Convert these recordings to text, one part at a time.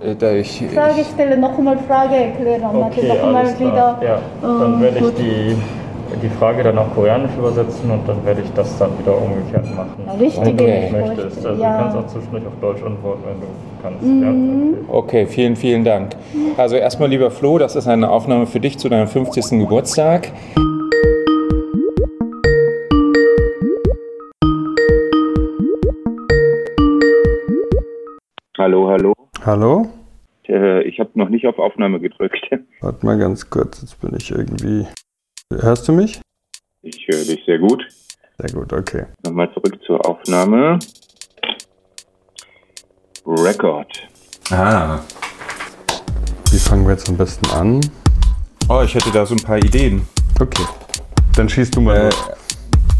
Äh, da ich, Frage stelle, nochmal Frage erklären. Okay, nochmal alles klar. wieder. Ja, dann ähm, werde ich die, die Frage dann auf Koreanisch übersetzen und dann werde ich das dann wieder umgekehrt machen. Ja, richtige Wenn du Okay. möchtest. Also Ja. du kannst auch zwischendurch auf Deutsch antworten, wenn du kannst. Mhm. Ja, okay. Okay, vielen, vielen Dank. Also erstmal, lieber Flo, das ist eine Aufnahme für dich zu deinem 50. Geburtstag. Hallo, hallo. Hallo? Äh, ich habe noch nicht auf Aufnahme gedrückt. Warte mal ganz kurz, jetzt bin ich irgendwie. Hörst du mich? Ich höre dich sehr gut. Sehr gut, okay. Nochmal zurück zur Aufnahme. Record. Ah. Wie fangen wir jetzt am besten an? Oh, ich hätte da so ein paar Ideen. Okay. Dann schießt du mal Äh, los.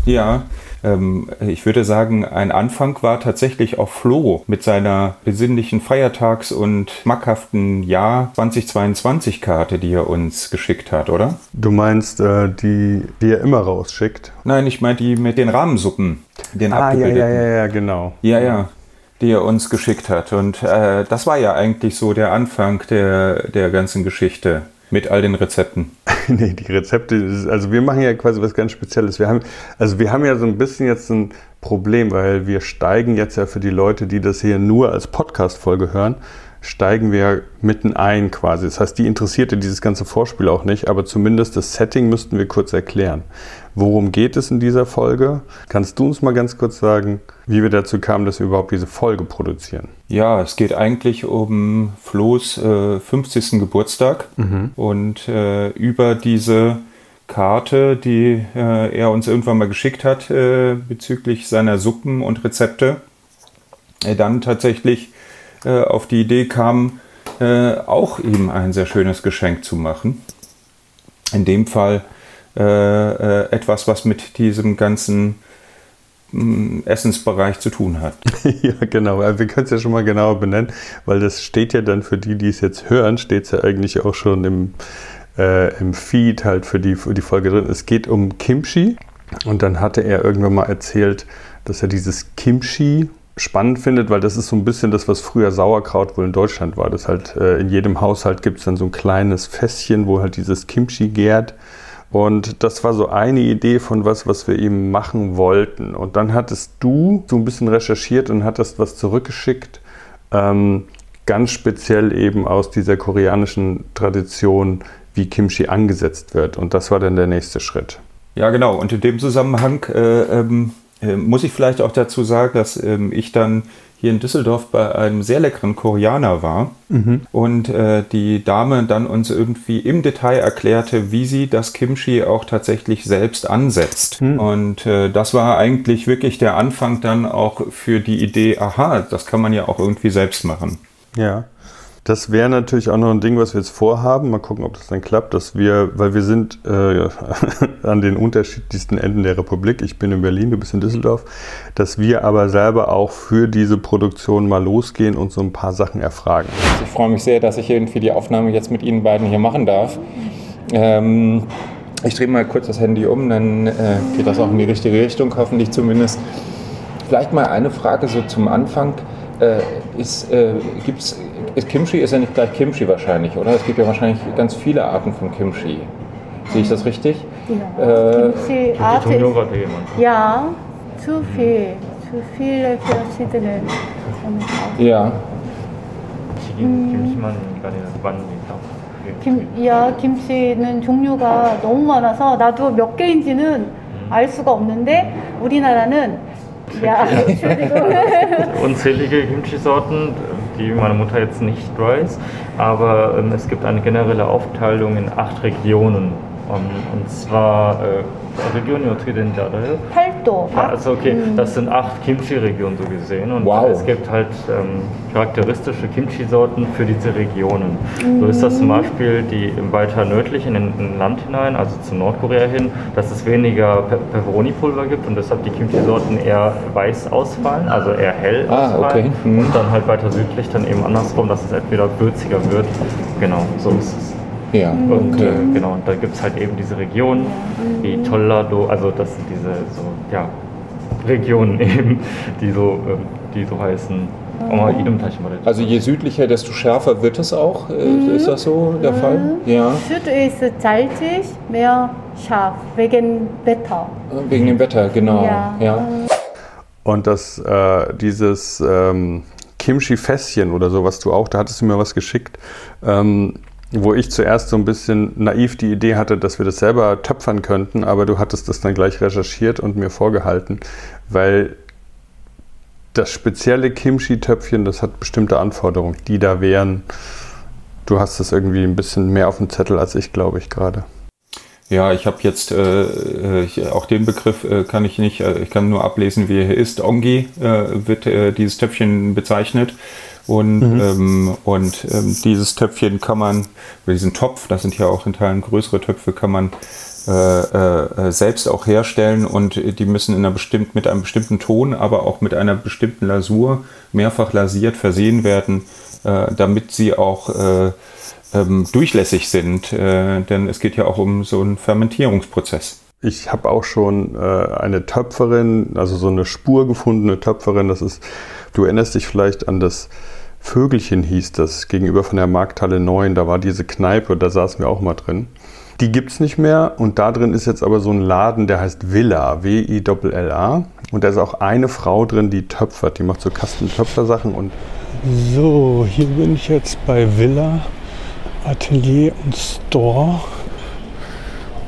ja, ähm, ich würde sagen, ein Anfang war tatsächlich auch Flo mit seiner besinnlichen Feiertags- und schmackhaften Jahr 2022-Karte, die er uns geschickt hat, oder? Du meinst äh, die, die er immer rausschickt? Nein, ich meine die mit den Rahmensuppen, den Ah, ja, ja, ja, ja, genau. Ja, ja, die er uns geschickt hat. Und äh, das war ja eigentlich so der Anfang der, der ganzen Geschichte mit all den Rezepten. nee, die Rezepte, also wir machen ja quasi was ganz Spezielles. Wir haben, also wir haben ja so ein bisschen jetzt ein Problem, weil wir steigen jetzt ja für die Leute, die das hier nur als Podcast-Folge hören, steigen wir mitten ein quasi. Das heißt, die interessierte dieses ganze Vorspiel auch nicht, aber zumindest das Setting müssten wir kurz erklären. Worum geht es in dieser Folge? Kannst du uns mal ganz kurz sagen, wie wir dazu kamen, dass wir überhaupt diese Folge produzieren? Ja, es geht eigentlich um Flo's äh, 50. Geburtstag und äh, über diese Karte, die äh, er uns irgendwann mal geschickt hat äh, bezüglich seiner Suppen und Rezepte, er dann tatsächlich äh, auf die Idee kam, äh, auch ihm ein sehr schönes Geschenk zu machen. In dem Fall äh, äh, etwas, was mit diesem ganzen mh, Essensbereich zu tun hat. ja, genau. Wir können es ja schon mal genauer benennen, weil das steht ja dann für die, die es jetzt hören, steht es ja eigentlich auch schon im, äh, im Feed halt für die, für die Folge drin. Es geht um Kimchi und dann hatte er irgendwann mal erzählt, dass er dieses Kimchi spannend findet, weil das ist so ein bisschen das, was früher Sauerkraut wohl in Deutschland war. Das halt äh, in jedem Haushalt gibt es dann so ein kleines Fässchen, wo halt dieses Kimchi gärt. Und das war so eine Idee von was, was wir eben machen wollten. Und dann hattest du so ein bisschen recherchiert und hattest was zurückgeschickt, ähm, ganz speziell eben aus dieser koreanischen Tradition, wie Kimchi angesetzt wird. Und das war dann der nächste Schritt. Ja, genau. Und in dem Zusammenhang äh, ähm, äh, muss ich vielleicht auch dazu sagen, dass ähm, ich dann hier in Düsseldorf bei einem sehr leckeren Koreaner war und äh, die Dame dann uns irgendwie im Detail erklärte, wie sie das Kimchi auch tatsächlich selbst ansetzt. Und äh, das war eigentlich wirklich der Anfang dann auch für die Idee, aha, das kann man ja auch irgendwie selbst machen. Ja. Das wäre natürlich auch noch ein Ding, was wir jetzt vorhaben. Mal gucken, ob das dann klappt, dass wir, weil wir sind äh, an den unterschiedlichsten Enden der Republik. Ich bin in Berlin, du bist in Düsseldorf. Dass wir aber selber auch für diese Produktion mal losgehen und so ein paar Sachen erfragen. Ich freue mich sehr, dass ich irgendwie die Aufnahme jetzt mit Ihnen beiden hier machen darf. Ähm, ich drehe mal kurz das Handy um, dann äh, geht das auch in die richtige Richtung, hoffentlich zumindest. Vielleicht mal eine Frage so zum Anfang. Äh, ist, äh, gibt's, ist Kimchi ist ja nicht gleich Kimchi wahrscheinlich, oder? Es gibt ja wahrscheinlich ganz viele Arten von Kimchi. Sehe ich das richtig? Ja. Äh, 김치 Die Art ist, 종류가 되게 많다. ja, zu viel, zu viele verschiedene. Ja. 튀긴 김치만 아니라 많이 있다. 김, ja, 김치는 종류가 너무 많아서 나도 몇 개인지는 알 수가 없는데 우리나라는 ja, Entschuldigung. Unzählige Kimchi-Sorten, die meine Mutter jetzt nicht weiß, aber ähm, es gibt eine generelle Aufteilung in acht Regionen. Um, und zwar, äh, Regioni 어떻 Netto. Also okay, das sind acht Kimchi-Regionen so gesehen. Und wow. es gibt halt ähm, charakteristische Kimchi-Sorten für diese Regionen. Mhm. So ist das zum mhm. Beispiel die weiter nördlich in ein Land hinein, also zu Nordkorea hin, dass es weniger Pe Pepperoni-Pulver gibt und deshalb die Kimchi-Sorten eher weiß ausfallen, also eher hell ah, ausfallen. Okay. Mhm. Und dann halt weiter südlich dann eben andersrum, dass es entweder würziger wird. Genau, so ist es. Ja, Und okay. äh, genau, und da gibt es halt eben diese Regionen, wie Tollado, also das sind diese so, ja, Regionen eben, die so, ähm, die so heißen. Taşımalı. Also je südlicher, desto schärfer wird es auch. Äh, Ist das so der Fall? Ja. Süd ist salzig, mehr scharf, wegen Wetter. Wegen dem Wetter, genau. Ja. ja. Und das, äh, dieses ähm, Kimchi-Fässchen oder so, was du auch, da hattest du mir was geschickt, ähm, wo ich zuerst so ein bisschen naiv die Idee hatte, dass wir das selber töpfern könnten, aber du hattest das dann gleich recherchiert und mir vorgehalten, weil das spezielle Kimchi-Töpfchen, das hat bestimmte Anforderungen, die da wären. Du hast das irgendwie ein bisschen mehr auf dem Zettel als ich, glaube ich, gerade. Ja, ich habe jetzt äh, äh, ich, auch den Begriff äh, kann ich nicht, äh, ich kann nur ablesen, wie er hier ist. Ongi äh, wird äh, dieses Töpfchen bezeichnet. Und, ähm, und ähm, dieses Töpfchen kann man, oder diesen Topf, das sind ja auch in Teilen größere Töpfe, kann man äh, äh, selbst auch herstellen und die müssen in einer bestimmt, mit einem bestimmten Ton, aber auch mit einer bestimmten Lasur mehrfach lasiert versehen werden, äh, damit sie auch äh, ähm, durchlässig sind. Äh, denn es geht ja auch um so einen Fermentierungsprozess. Ich habe auch schon äh, eine Töpferin, also so eine spurgefundene Töpferin. Das ist, du erinnerst dich vielleicht an das Vögelchen hieß das, gegenüber von der Markthalle 9. Da war diese Kneipe, da saßen wir auch mal drin. Die gibt es nicht mehr und da drin ist jetzt aber so ein Laden, der heißt Villa, W-I-L-L-A. Und da ist auch eine Frau drin, die töpfert. Die macht so Kasten-Töpfer-Sachen und. So, hier bin ich jetzt bei Villa, Atelier und Store.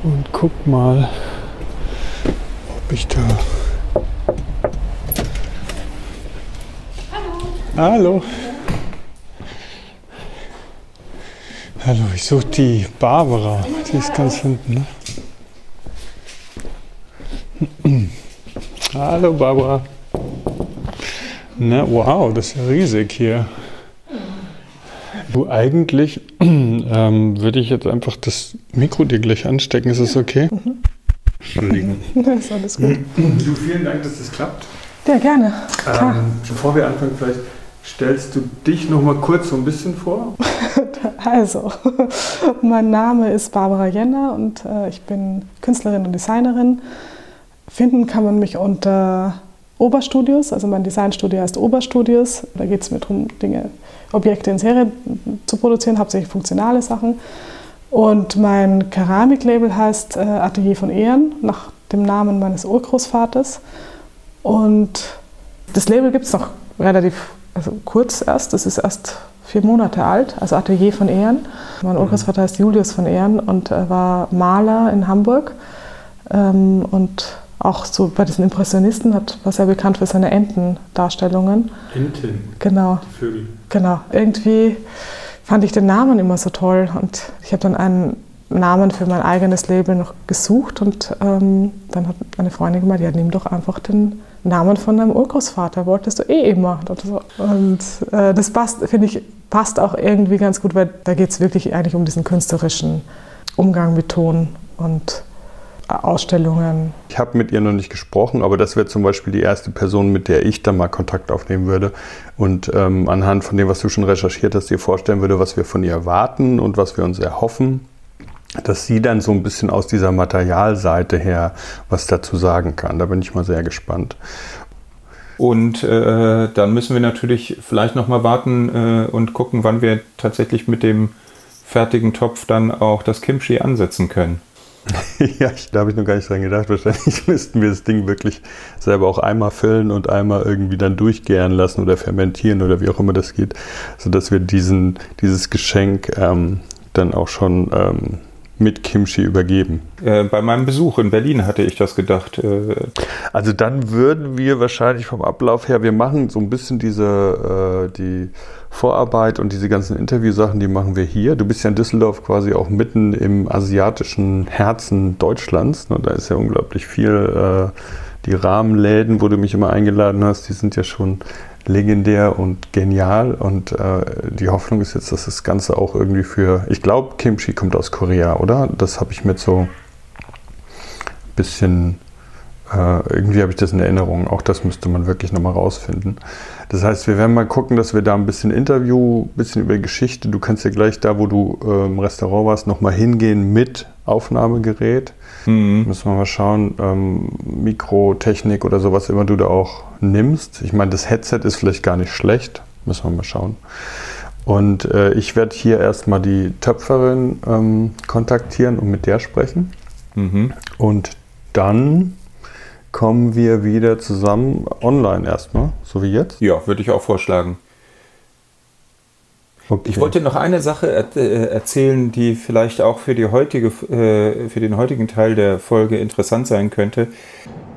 Und guck mal, ob ich da. Hallo. Hallo. Hallo, ich suche die Barbara. Die ist ganz hinten. Ne? Hallo Barbara. Na, wow, das ist ja riesig hier. Du, eigentlich ähm, würde ich jetzt einfach das Mikro dir gleich anstecken. Ist das okay? Entschuldigung. Das ist alles gut. Du, vielen Dank, dass das klappt. Ja, gerne. Klar. Ähm, bevor wir anfangen, vielleicht stellst du dich noch mal kurz so ein bisschen vor. Also, mein Name ist Barbara Jenner und äh, ich bin Künstlerin und Designerin. Finden kann man mich unter Oberstudios, also mein Designstudio heißt Oberstudios. Da geht es mir darum, Dinge, Objekte in Serie zu produzieren, hauptsächlich funktionale Sachen. Und mein Keramiklabel heißt äh, Atelier von Ehren, nach dem Namen meines Urgroßvaters. Und das Label gibt es noch relativ also kurz erst, das ist erst vier Monate alt, also Atelier von Ehren. Mein Urgroßvater heißt Julius von Ehren und er war Maler in Hamburg ähm, und auch so bei diesen Impressionisten hat, war sehr bekannt für seine Entendarstellungen. Enten, Genau, die Vögel. genau. Irgendwie fand ich den Namen immer so toll und ich habe dann einen Namen für mein eigenes Label noch gesucht und ähm, dann hat eine Freundin gemeint, ja, nimm doch einfach den Namen von deinem Urgroßvater, wolltest du eh immer. Und, so. und äh, das passt, finde ich, passt auch irgendwie ganz gut, weil da geht es wirklich eigentlich um diesen künstlerischen Umgang mit Ton und Ausstellungen. Ich habe mit ihr noch nicht gesprochen, aber das wäre zum Beispiel die erste Person, mit der ich dann mal Kontakt aufnehmen würde und ähm, anhand von dem, was du schon recherchiert hast, dir vorstellen würde, was wir von ihr erwarten und was wir uns erhoffen, dass sie dann so ein bisschen aus dieser Materialseite her was dazu sagen kann. Da bin ich mal sehr gespannt. Und äh, dann müssen wir natürlich vielleicht noch mal warten äh, und gucken, wann wir tatsächlich mit dem fertigen Topf dann auch das Kimchi ansetzen können. ja, ich, da habe ich noch gar nicht dran gedacht. Wahrscheinlich müssten wir das Ding wirklich selber auch einmal füllen und einmal irgendwie dann durchgären lassen oder fermentieren oder wie auch immer das geht, sodass wir diesen, dieses Geschenk ähm, dann auch schon ähm, mit Kimchi übergeben. Äh, bei meinem Besuch in Berlin hatte ich das gedacht. Äh, Also dann würden wir wahrscheinlich vom Ablauf her, wir machen so ein bisschen diese äh, die Vorarbeit und diese ganzen Interviewsachen, die machen wir hier. Du bist ja in Düsseldorf quasi auch mitten im asiatischen Herzen Deutschlands. Ne? Da ist ja unglaublich viel. Äh, die Rahmenläden, wo du mich immer eingeladen hast, die sind ja schon legendär und genial. Und äh, die Hoffnung ist jetzt, dass das Ganze auch irgendwie für, ich glaube, Kimchi kommt aus Korea, oder? Das habe ich mit so ein bisschen äh, irgendwie habe ich das in Erinnerung. Auch das müsste man wirklich nochmal rausfinden. Das heißt, wir werden mal gucken, dass wir da ein bisschen Interview, ein bisschen über Geschichte. Du kannst ja gleich da, wo du äh, im Restaurant warst, nochmal hingehen mit Aufnahmegerät. Mhm. Müssen wir mal schauen, ähm, Mikrotechnik oder sowas immer du da auch nimmst. Ich meine, das Headset ist vielleicht gar nicht schlecht. Müssen wir mal schauen. Und äh, ich werde hier erstmal die Töpferin ähm, kontaktieren und mit der sprechen. Mhm. Und dann kommen wir wieder zusammen online erstmal, so wie jetzt. Ja, würde ich auch vorschlagen. Okay. Ich wollte noch eine Sache er äh, erzählen, die vielleicht auch für, die heutige, äh, für den heutigen Teil der Folge interessant sein könnte.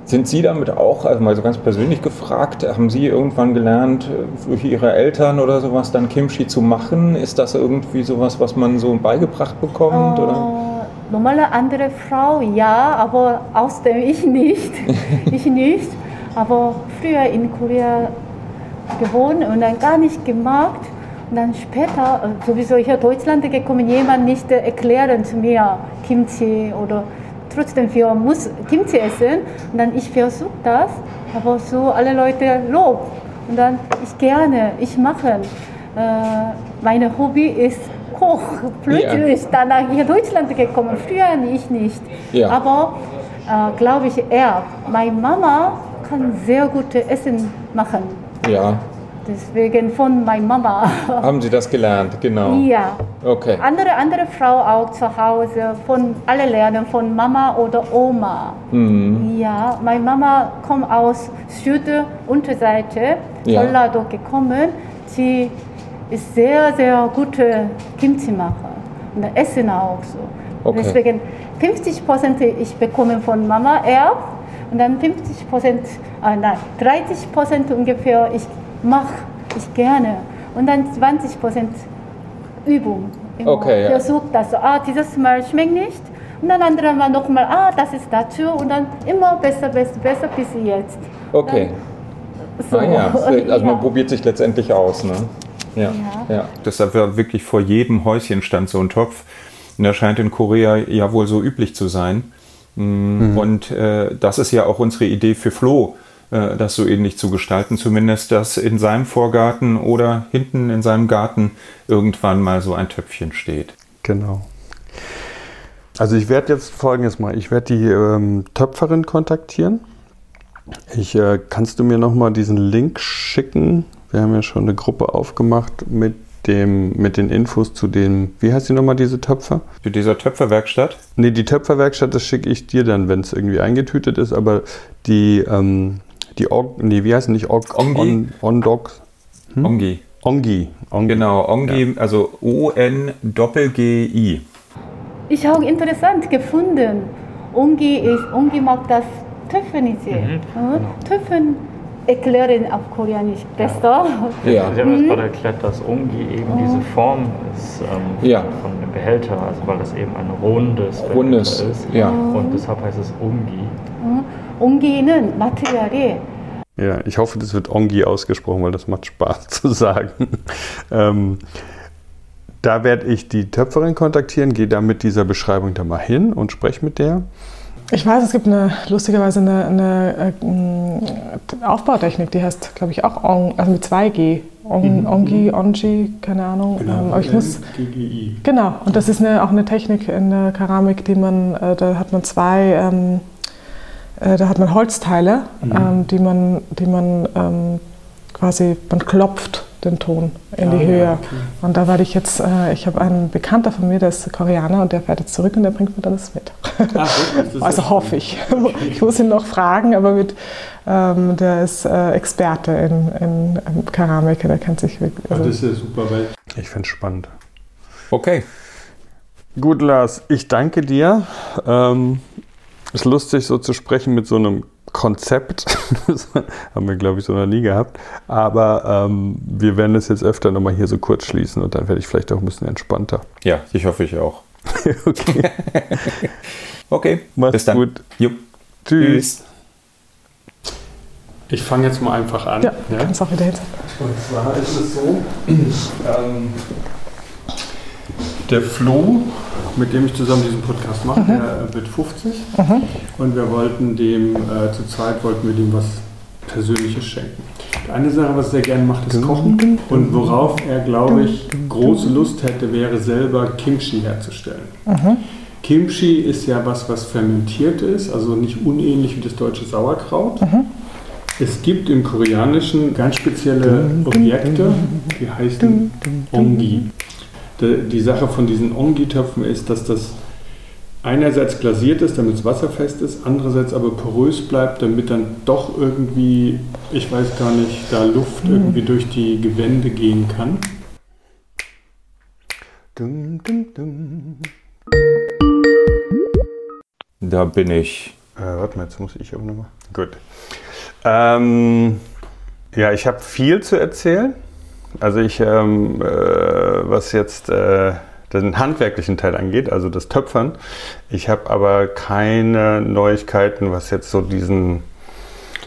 Sind Sie damit auch, also mal so ganz persönlich gefragt, haben Sie irgendwann gelernt, durch Ihre Eltern oder sowas dann Kimchi zu machen? Ist das irgendwie sowas, was man so beigebracht bekommt? Oder? Normale andere Frau, ja, aber außerdem ich nicht. ich nicht. Aber früher in Korea gewohnt und dann gar nicht gemacht. Und dann später, äh, sowieso hier in Deutschland gekommen, jemand nicht äh, erklären zu mir Kimchi oder trotzdem wir muss Kimchi essen. Und dann ich versuche das, aber so alle Leute lob. Und dann ich gerne, ich mache. Äh, meine Hobby ist Koch. Plötzlich danach hier in Deutschland gekommen. Früher ich nicht. Ja. Aber äh, glaube ich er. Meine Mama kann sehr gute Essen machen. Ja, Deswegen von meiner Mama. haben Sie das gelernt, genau. ja. Okay. Andere, andere Frau auch zu Hause, von alle lernen, von Mama oder Oma. Mhm. Ja, meine Mama kommt aus Südunterseite, Ja. Jeollado gekommen. Sie ist sehr, sehr gute Kimchi-Macher und Essen auch so. Okay. Deswegen 50 Prozent ich bekomme von Mama erb und dann 50 Prozent, äh, nein, 30 Prozent ungefähr ich mache ich gerne und dann 20 Prozent Übung. Immer Okay, ja. Versucht das so, ah, dieses Mal schmeckt nicht. Und dann andere Mal nochmal, ah, das ist dazu. Und dann immer besser, besser, besser bis jetzt. Okay. So. Ah, ja. Also Ja. man probiert sich letztendlich aus, ne? Ja. ja. Deshalb war wirklich vor jedem Häuschen stand so ein Topf. Und der scheint in Korea ja wohl so üblich zu sein. Mm, Und äh, das ist ja auch unsere Idee für Flo, äh, das so ähnlich zu gestalten. Zumindest, dass in seinem Vorgarten oder hinten in seinem Garten irgendwann mal so ein Töpfchen steht. Genau. Also ich werde jetzt folgendes mal, ich werde die ähm, Töpferin kontaktieren. Ich, äh, kannst du mir nochmal diesen Link schicken? Wir haben ja schon eine Gruppe aufgemacht mit, dem, mit den Infos zu dem, wie heißt die nochmal, diese Töpfer? Zu dieser Töpferwerkstatt? Nee, die Töpferwerkstatt, das schicke ich dir dann, wenn es irgendwie eingetütet ist, aber die, ähm, die Org, nee, wie heißt die nicht? Org, Ongi? On, Ondogs? Ongi. Ongi. Ongi. Genau, Ongi, also O-N-G-I. Ich habe interessant gefunden. Ungi ist, Ungi mag das Töpfen nicht. Mhm. Töpfen erklären auf Koreanisch besser. Ja. Sie haben jetzt gerade erklärt, dass Ongi eben oh. diese Form ist ähm, ja. von einem Behälter, also weil das eben ein rundes, rundes ist. Ja. Und deshalb heißt es Ongi. Ongi는 mhm. Material이 ja, ich hoffe, das wird Ongi ausgesprochen, weil das macht Spaß zu sagen. ähm, da werde ich die Töpferin kontaktieren, gehe da mit dieser Beschreibung da mal hin und spreche mit der. Ich weiß, es gibt eine, lustigerweise eine, eine äh, m, Aufbautechnik, die heißt, glaube ich, auch On, also mit 2G. On, Ongi, Ongi, keine Ahnung. Ähm, aber ich muss, GGI. genau, und das ist eine, auch eine Technik in der Keramik, die man, äh, da hat man zwei, ähm, äh, da hat man Holzteile, ähm, die man, die man ähm, quasi, man klopft den Ton in die Höhe. Und da werde ich jetzt, äh, ich habe einen Bekannter von mir, der ist Koreaner und der fährt jetzt zurück und der bringt mir dann das mit. also hoffe ich. Ich muss ihn noch fragen, aber mit, ähm, der ist äh, Experte in, in, in Keramik, der kennt sich wirklich. Also, ist ja super, weil. Ich finde es spannend. Okay. Gut, Lars, ich danke dir. Ähm, ist lustig, so zu sprechen mit so einem Konzept. Das haben wir, glaube ich, so noch nie gehabt. Aber ähm, wir werden es jetzt öfter nochmal hier so kurz schließen und dann werde ich vielleicht auch ein bisschen entspannter. Ja, ich hoffe ich auch. okay. Okay, Mach's bis dann. gut. Jo. Tschüss. Ich fange jetzt mal einfach an. ja, kannst auch wieder hinsetzen. Und zwar ist es so, ähm, der Flo, mit dem ich zusammen diesen Podcast mache, der wird 50 und wir wollten dem, äh, zu zweit wollten wir dem was Persönliches schenken. Eine Sache, was er gerne macht, ist Kochen. und worauf er, glaube ich, große Lust hätte, wäre selber Kimchi herzustellen. Kimchi ist ja was, was fermentiert ist, also nicht unähnlich wie das deutsche Sauerkraut. Es gibt im Koreanischen ganz spezielle Objekte, die heißen Ongi. Die, die Sache von diesen Ongi-Töpfen ist, dass das einerseits glasiert ist, damit es wasserfest ist, andererseits aber porös bleibt, damit dann doch irgendwie, ich weiß gar nicht, da Luft irgendwie durch die Gewände gehen kann. Dum, dum, dum. Da bin ich. Äh, warte mal, jetzt muss ich auch nochmal. Gut. Ähm, ja, ich habe viel zu erzählen. Also ich, ähm, äh, was jetzt äh, den handwerklichen Teil angeht, also das Töpfern. Ich habe aber keine Neuigkeiten, was jetzt so diesen,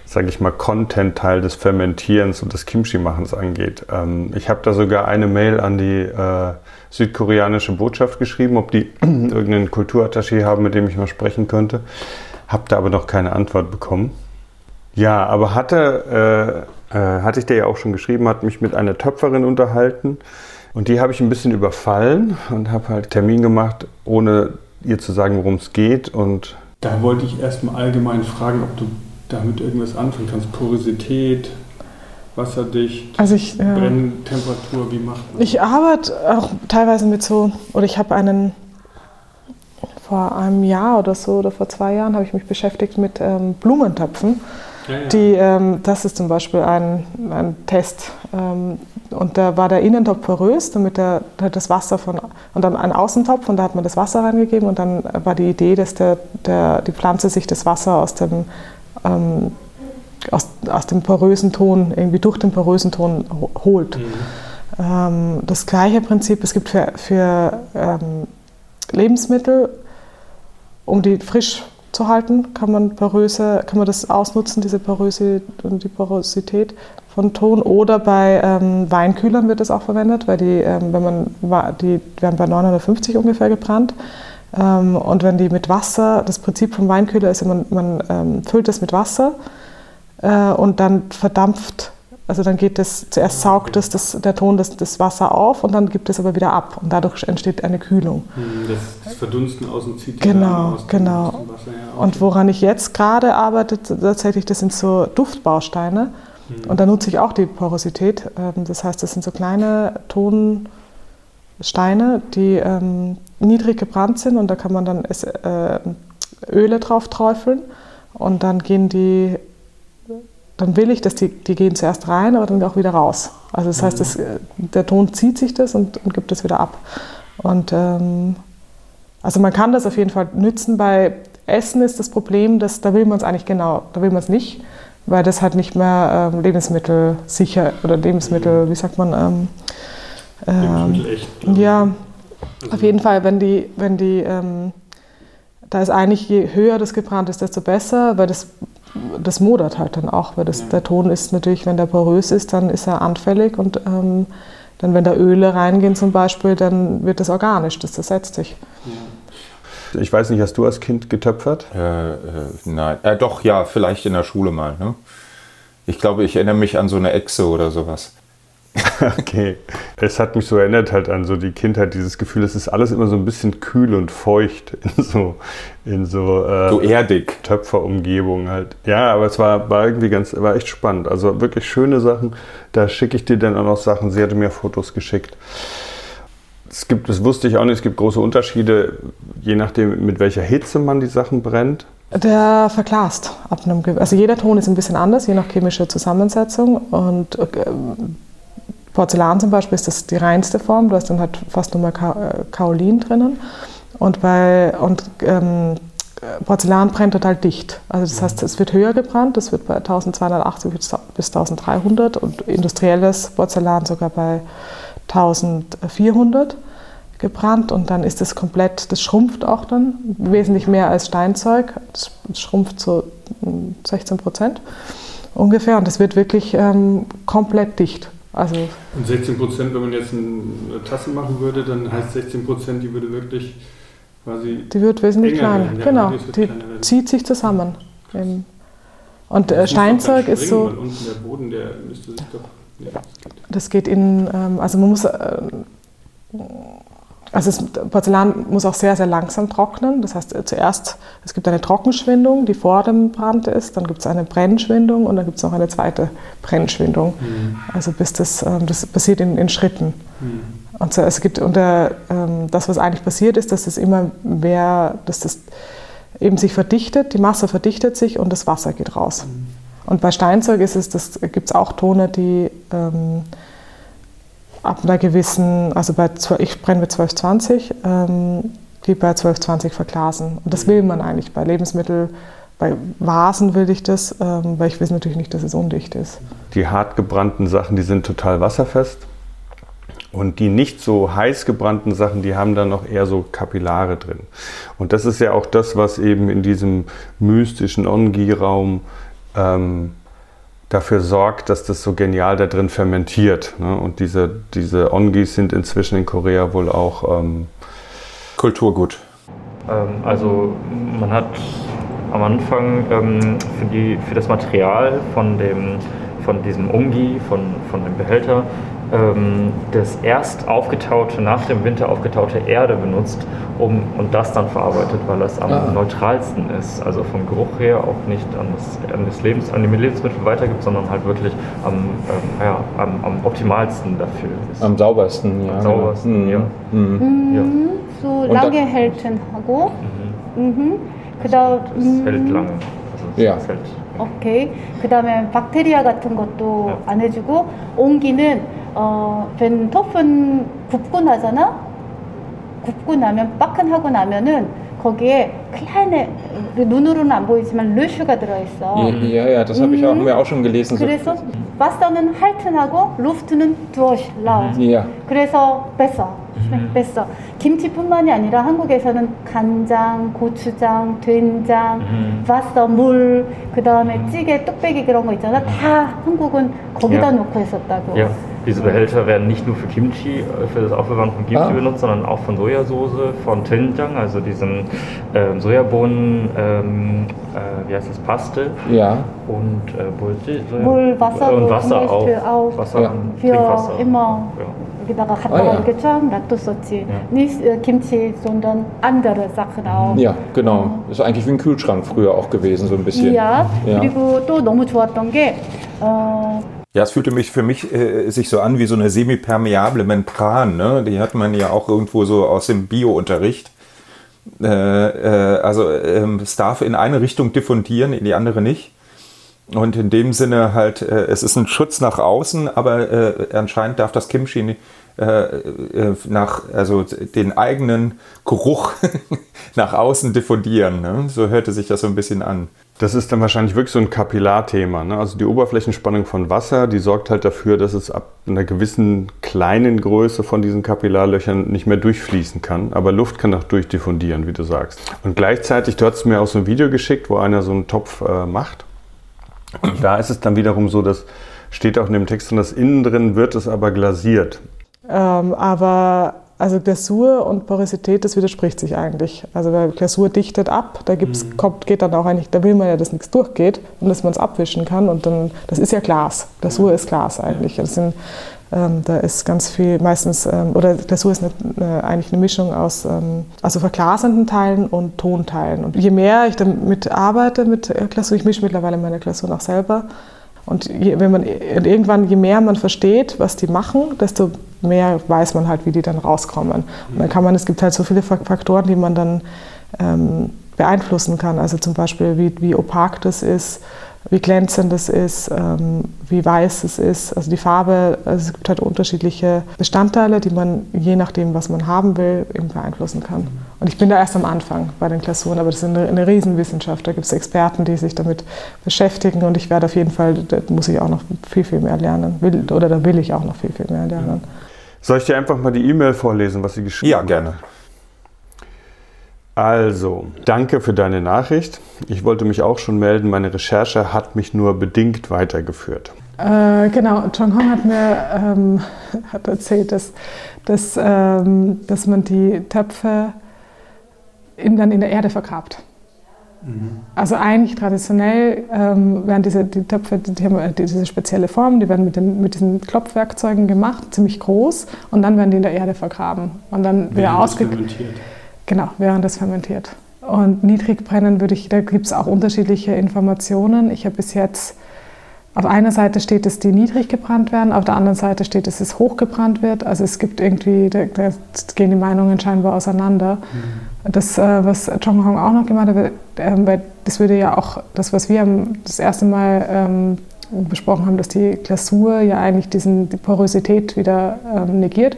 sage ich mal, Content-Teil des Fermentierens und des Kimchi-Machens angeht. Ähm, ich habe da sogar eine Mail an die äh, südkoreanische Botschaft geschrieben, ob die irgendeinen Kulturattaché haben, mit dem ich mal sprechen könnte. Habe da aber noch keine Antwort bekommen. Ja, aber hatte, äh, hatte ich dir ja auch schon geschrieben, hat mich mit einer Töpferin unterhalten und die habe ich ein bisschen überfallen und habe halt Termin gemacht, ohne ihr zu sagen, worum es geht. Und da wollte ich erstmal allgemein fragen, ob du damit irgendwas anfangen kannst. Porosität, wasserdicht, Also ich, äh, Brenntemperatur, wie macht man ich arbeite auch teilweise mit so, oder ich habe einen, vor einem Jahr oder so, oder vor zwei Jahren habe ich mich beschäftigt mit ähm, Blumentöpfen. Ja, ja. Die, ähm, das ist zum Beispiel ein, ein Test. Ähm, und da war der Innentopf porös, damit der, das Wasser von, und dann ein Außentopf und da hat man das Wasser reingegeben und dann war die Idee, dass der, der, die Pflanze sich das Wasser aus dem, ähm, aus, aus dem porösen Ton, irgendwie durch den porösen Ton ho- holt. Ähm, das gleiche Prinzip, es gibt für, für ähm, Lebensmittel, um die frisch zu halten, kann man, poröse, kann man das ausnutzen, diese Poröse, die Porosität von Ton. Oder bei ähm, Weinkühlern wird das auch verwendet, weil die, ähm, wenn man, die werden bei 950 ungefähr gebrannt. Ähm, und wenn die mit Wasser, das Prinzip vom Weinkühler ist, man, man ähm, füllt das mit Wasser äh, und dann verdampft, also dann geht das, zuerst saugt das, das, der Ton das, das Wasser auf und dann gibt es aber wieder ab und dadurch entsteht eine Kühlung. Hm, Das, das Verdunsten außen zieht Genau, aus dem- genau. aus dem Wasser her. Und woran ich jetzt gerade arbeite, tatsächlich, das sind so Duftbausteine. Und da nutze ich auch die Porosität. Ähm, Das heißt, das sind so kleine Tonsteine, die ähm, niedrig gebrannt sind und da kann man dann äh, Öle drauf träufeln und dann gehen die, dann will ich, dass die, die gehen zuerst rein, aber dann auch wieder raus. Also das heißt, das, äh, der Ton zieht sich das und, und gibt es wieder ab. Und ähm, also man kann das auf jeden Fall nützen. Bei Essen ist das Problem, dass da will man es eigentlich genau, da will man es nicht, weil das halt nicht mehr ähm, lebensmittelsicher oder Lebensmittel, wie sagt man, ähm, ähm, Lebensmittel echt, ich. ja, Also- auf jeden Fall, wenn die, wenn die, ähm, da ist eigentlich, je höher das gebrannt ist, desto besser, weil das, das modert halt dann auch, weil das, Ja. der Ton ist natürlich, wenn der porös ist, dann ist er anfällig und ähm, dann, wenn da Öle reingehen zum Beispiel, dann wird das organisch, das zersetzt sich. Ich weiß nicht, hast du als Kind getöpfert? Äh, äh, nein, äh, doch, ja, vielleicht in der Schule mal. Ne? Ich glaube, ich erinnere mich an so eine Echse oder sowas. Okay. Es hat mich so erinnert halt an so die Kindheit, dieses Gefühl, es ist alles immer so ein bisschen kühl und feucht in so, in so, äh, So erdig. Töpferumgebung halt. Ja, aber es war, war irgendwie ganz, war echt spannend. Also wirklich schöne Sachen. Da schicke ich dir dann auch noch Sachen. Sie hatte mir Fotos geschickt. Es gibt, das wusste ich auch nicht, es gibt große Unterschiede, je nachdem, mit welcher Hitze man die Sachen brennt. Der verglast ab einem Also jeder Ton ist ein bisschen anders, je nach chemischer Zusammensetzung. Und äh, Porzellan zum Beispiel ist das die reinste Form. Du hast dann halt fast nur mal Ka äh, Kaolin drinnen. Und, bei, und ähm, Porzellan brennt total dicht. Also das heißt, es wird höher gebrannt, das wird bei 1280 bis- bis 1300 und industrielles Porzellan sogar bei 1400 gebrannt und dann ist das komplett, das schrumpft auch dann wesentlich mehr als Steinzeug. Das schrumpft so mm, 16 Prozent ungefähr und das wird wirklich ähm, komplett dicht. Also Und 16 Prozent, wenn man jetzt eine Tasse machen würde, dann heißt 16 Prozent, die würde wirklich quasi. die wird wesentlich kleiner. der genau, die kleiner zieht sich zusammen. Eben. Und äh, Steinzeug ist so, unten der Boden, der müsste sich doch. Ja, das geht. das geht in, ähm, also man muss, äh, Also das Porzellan muss auch sehr, sehr langsam trocknen. Das heißt, zuerst, es gibt eine Trockenschwindung, die vor dem Brand ist, dann gibt es eine Brennschwindung und dann gibt es noch eine zweite Brennschwindung. Mhm. Also bis das, ähm, das passiert in, in Schritten. Mhm. Und so, es gibt unter, ähm, das, was eigentlich passiert ist, dass es immer mehr, dass das eben sich verdichtet, die Masse verdichtet sich und das Wasser geht raus. Mhm. Und bei Steinzeug ist es, das gibt es auch Tone, die ähm, ab einer gewissen, also bei, ich brenne mit 1220, ähm, die bei 1220 verglasen. Und das will man eigentlich bei Lebensmitteln. Bei Vasen will ich das, ähm, weil ich weiß natürlich nicht, dass es undicht ist. Die hart gebrannten Sachen, die sind total wasserfest. Und die nicht so heiß gebrannten Sachen, die haben dann noch eher so Kapillare drin. Und das ist ja auch das, was eben in diesem mystischen Ongi-Raum ähm, dafür sorgt, dass das so genial da drin fermentiert. Ne? Und diese, diese Ongis sind inzwischen in Korea wohl auch ähm, Kulturgut. Ähm, also man hat am Anfang ähm, für, die, für das Material von, dem, von diesem Ongi, von, von dem Behälter, ähm, das erst aufgetaute, nach dem Winter aufgetaute Erde benutzt um, und das dann verarbeitet, weil das am ah. neutralsten ist. Also vom Geruch her auch nicht an, das, an, das Lebens, an die Lebensmittel weitergibt, sondern halt wirklich am, ähm, ja, am, am, optimalsten dafür ist. Am saubersten, ja. Am saubersten, mhm. ja. Mhm. mhm. ja. So lange hält ein Hago. Mhm. Mhm. Also das, das hält mhm. lange. Also das ja. hält 오케이. 그 다음에 박테리아 같은 것도 네. 안 해주고 옹기는 어, 벤 토픈 굽고 나잖아. 굽고 나면 빠끈하고 나면은 거기에 kleine 눈으로는 안 보이지만 르슈가 들어 있어. Ja, ja, das habe ich auch, wir auch schon gelesen. 그래서 와서는 할튼하고 루프트는 두어시 라우. Ja. 그래서 뺐어. 뺐어. 김치뿐만이 아니라 한국에서는 간장, 고추장, 된장, Mhm. 와서 물, 그 다음에 찌개, 뚝배기 그런 거 있잖아. 다 한국은 거기다 Ja. 놓고 했었다고. Ja, diese Behälter werden nicht nur für Kimchi, äh, für das Aufbewahren von Kimchi Ah. benutzt, sondern auch von Sojasauce, von Doenjang, also diesem ähm, Sojabohnen, ähm, äh, wie heißt das, Paste Ja. und äh, Bulti, Soja- 물, Wasser, und Wasser auch. Für, auch Wasser Ja. und für Trinkwasser. immer Ja. 여기다가 갖다가 Ah, ja. 이렇게 쫙 놔뒀었지. Ja. Nicht äh, Kimchi, sondern andere Sachen auch. Ja, genau. Ist eigentlich wie ein Kühlschrank früher auch gewesen, so ein bisschen. Ja, Ja. 그리고 또 너무 좋았던 게 어, Ja, es fühlte mich für mich äh, sich so an wie so eine semipermeable Membran. Ne? Die hat man ja auch irgendwo so aus dem Bio-Unterricht. Äh, äh, also ähm, es darf in eine Richtung diffundieren, in die andere nicht. Und in dem Sinne halt, äh, es ist ein Schutz nach außen, aber äh, anscheinend darf das Kimchi äh, nach, also den eigenen Geruch nach außen diffundieren. Ne? So hörte sich das so ein bisschen an. Das ist dann wahrscheinlich wirklich so ein Kapillarthema. Ne? Also die Oberflächenspannung von Wasser, die sorgt halt dafür, dass es ab einer gewissen kleinen Größe von diesen Kapillarlöchern nicht mehr durchfließen kann. Aber Luft kann auch durchdiffundieren, wie du sagst. Und gleichzeitig, du hast mir auch so ein Video geschickt, wo einer so einen Topf äh, macht. Und da ist es dann wiederum so, dass steht auch in dem Text drin, dass innen drin wird es aber glasiert. Ähm, aber also Glasur und Porosität, das widerspricht sich eigentlich. Also weil Glasur dichtet ab, da gibt's, kommt, geht dann auch eigentlich, da will man ja, dass nichts durchgeht und dass man es abwischen kann. Und dann, das ist ja Glas. Glasur ist Glas eigentlich. Das sind, ähm, da ist ganz viel, meistens, ähm, oder Glasur ist eine, eine, eigentlich eine Mischung aus ähm, also verglasenden Teilen und Tonteilen. Und je mehr ich damit arbeite mit Glasur, ich mische mittlerweile meine Glasur auch selber. Und je, wenn man irgendwann, je mehr man versteht, was die machen, desto mehr weiß man halt, wie die dann rauskommen. Und dann kann man, es gibt halt so viele Faktoren, die man dann ähm, beeinflussen kann. Also zum Beispiel, wie, wie opak das ist, wie glänzend es ist, ähm, wie weiß es ist. Also die Farbe, also es gibt halt unterschiedliche Bestandteile, die man je nachdem, was man haben will, eben beeinflussen kann. Und ich bin da erst am Anfang bei den Klausuren, aber das ist eine, eine Riesenwissenschaft. Da gibt es Experten, die sich damit beschäftigen und ich werde auf jeden Fall, da muss ich auch noch viel, viel mehr lernen. Will, oder da will ich auch noch viel, viel mehr lernen. Soll ich dir einfach mal die E-Mail vorlesen, was sie geschrieben Ja, hat? gerne. Also, danke für deine Nachricht. Ich wollte mich auch schon melden. Meine Recherche hat mich nur bedingt weitergeführt. Äh, genau, Chong Hong hat mir ähm, hat erzählt, dass, dass, ähm, dass man die Töpfe in, dann in der Erde vergrabt. Also eigentlich traditionell ähm, werden diese die Töpfe, die haben äh, diese spezielle Form, die werden mit, den, mit diesen Klopfwerkzeugen gemacht, ziemlich groß, und dann werden die in der Erde vergraben und dann wieder ausgekühlt. Genau, während das fermentiert. Und Niedrigbrennen würde ich, da gibt es auch unterschiedliche Informationen. Ich habe bis jetzt auf einer Seite steht, dass die niedrig gebrannt werden, auf der anderen Seite steht, dass es hoch gebrannt wird. Also es gibt irgendwie, da, da gehen die Meinungen scheinbar auseinander. Mhm. Das, äh, was Chong Hong auch noch gemacht hat, äh, das würde ja auch, das, was wir das erste Mal ähm, besprochen haben, dass die Glasur ja eigentlich diesen, die Porosität wieder ähm, negiert.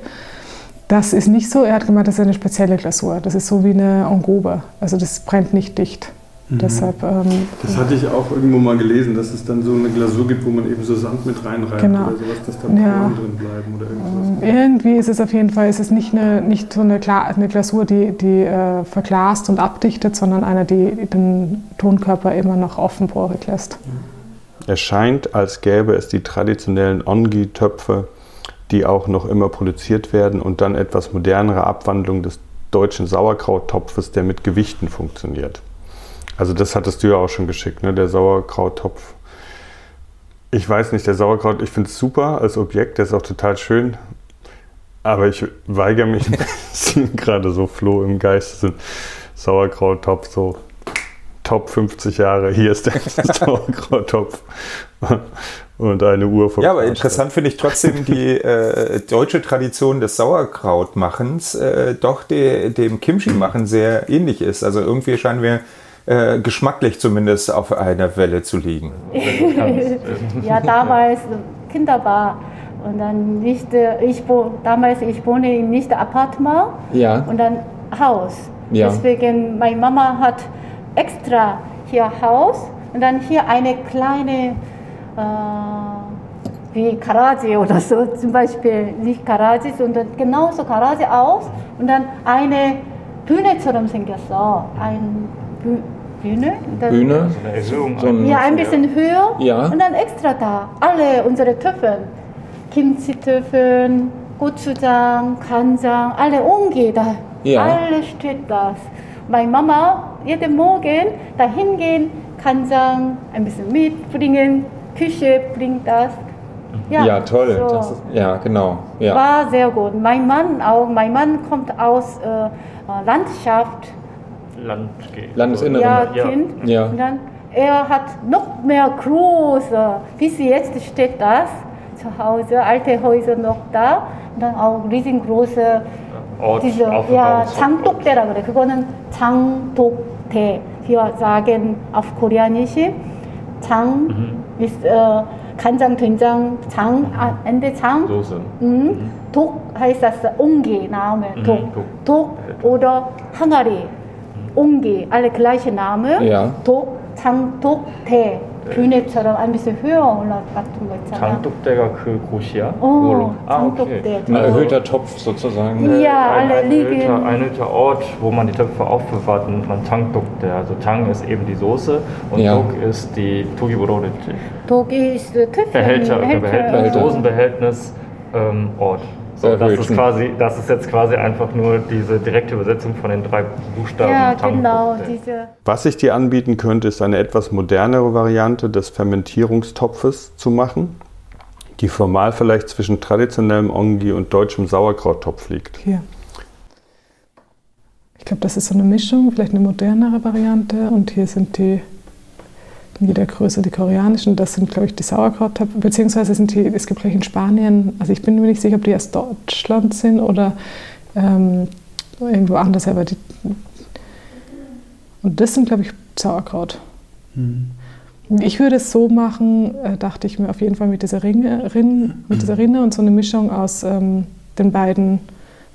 Das ist nicht so. Er hat gemeint, das ist eine spezielle Glasur. Das ist so wie eine Engobe. Also das brennt nicht dicht. Mhm. Deshalb, ähm, das hatte ich auch irgendwo mal gelesen, dass es dann so eine Glasur gibt, wo man eben so Sand mit reinreibt genau. oder sowas, dass da Poren ja. drin bleiben oder irgendwas. Ähm, irgendwie ist es auf jeden Fall, ist es nicht, eine, nicht so eine, eine Glasur, die, die äh, verglast und abdichtet, sondern eine, die den Tonkörper immer noch offenporig lässt. Es scheint, als gäbe es die traditionellen Ongi-Töpfe, die auch noch immer produziert werden und dann etwas modernere Abwandlung des deutschen Sauerkrauttopfes, der mit Gewichten funktioniert. Also das hattest du ja auch schon geschickt, ne? der Sauerkrauttopf. Ich weiß nicht, der Sauerkraut, ich finde es super als Objekt, der ist auch total schön. Aber ich weigere mich ein bisschen, gerade so Floh im Geist sind. Sauerkrauttopf, so Top 50 Jahre, hier ist der Sauerkrauttopf. Und eine Uhr vor. Ja, aber interessant finde ich trotzdem die äh, deutsche Tradition des Sauerkrautmachens äh, doch de, dem Kimchi-Machen sehr ähnlich ist. Also irgendwie scheinen wir äh, geschmacklich zumindest auf einer Welle zu liegen. ja, damals Kinderbar und dann nicht, äh, ich damals ich wohne in nicht Apartment ja. und dann Haus. Ja. Deswegen meine Mama hat extra hier Haus und dann hier eine kleine äh, wie Garage oder so, zum Beispiel nicht Garage, sondern genauso Garage aus und dann eine Bühne처럼 생겼어. Ein Bühne. Bühne? So ein, ja, ein bisschen höher ja. und dann extra da. Alle unsere Töpfe. Kimchi-Töpfe, Gochujang, Kanjang, alle umgeht da. Ja. Alles steht das. Meine Mama jeden Morgen dahin gehen, Kanjang ein bisschen mitbringen, Küche bringt das. Ja, ja toll. So. Ist, ja, genau. Ja. War sehr gut. Mein Mann auch. Mein Mann kommt aus äh, Landschaft Land Landesinneren. Ja, Kind. Ja. Und dann, er hat noch mehr große, bis jetzt steht das zu Hause, alte Häuser noch da. Und dann auch riesengroße, Ort, diese, ja, 장독대라 그래. 그거는 장독대. Wir sagen auf Koreanisch, 장 mhm. ist äh, 간장, 된장, 장, ah, Ende 장. Soße. Mhm. Mhm. 독 heißt das Ongi, Name. 독. 독 oder 항아리. 옹기, alle gleiche Name. Ja. 독, 장독, 대. 뷰네처럼 ein bisschen höher 올라갔던 거 있잖아. 장독대가 그 곳이야? 어, 장독대. Okay. Ein erhöhter Topf sozusagen. Ja, ein, alle ein liegen. Erhöhter, ein erhöhter Ort, wo man die Töpfe aufbewahrt, nennt man Tangdokte. Also Tang ist eben die Soße und ja. Dok ist die Togibororic. Togi ist Töpfe. Behälter, Behälter, Behälter. Dosenbehältnis, ähm, Ort. So, das, ist quasi, das ist jetzt quasi einfach nur diese direkte Übersetzung von den drei Buchstaben. Ja, genau. Diese Was ich dir anbieten könnte, ist eine etwas modernere Variante des Fermentierungstopfes zu machen, die formal vielleicht zwischen traditionellem Ongi und deutschem Sauerkrauttopf liegt. Hier. Ich glaube, das ist so eine Mischung, vielleicht eine modernere Variante. Und hier sind die in jeder Größe die koreanischen. Das sind, glaube ich, die Sauerkrauttöpfe, beziehungsweise sind die, es gibt gleich in Spanien, also ich bin mir nicht sicher, ob die aus Deutschland sind oder ähm, irgendwo anders, aber die. Und das sind, glaube ich, Sauerkraut. Mhm. Ich würde es so machen, äh, dachte ich mir auf jeden Fall mit dieser Ringe, Rinne, mit dieser Rinne und so eine Mischung aus ähm, den beiden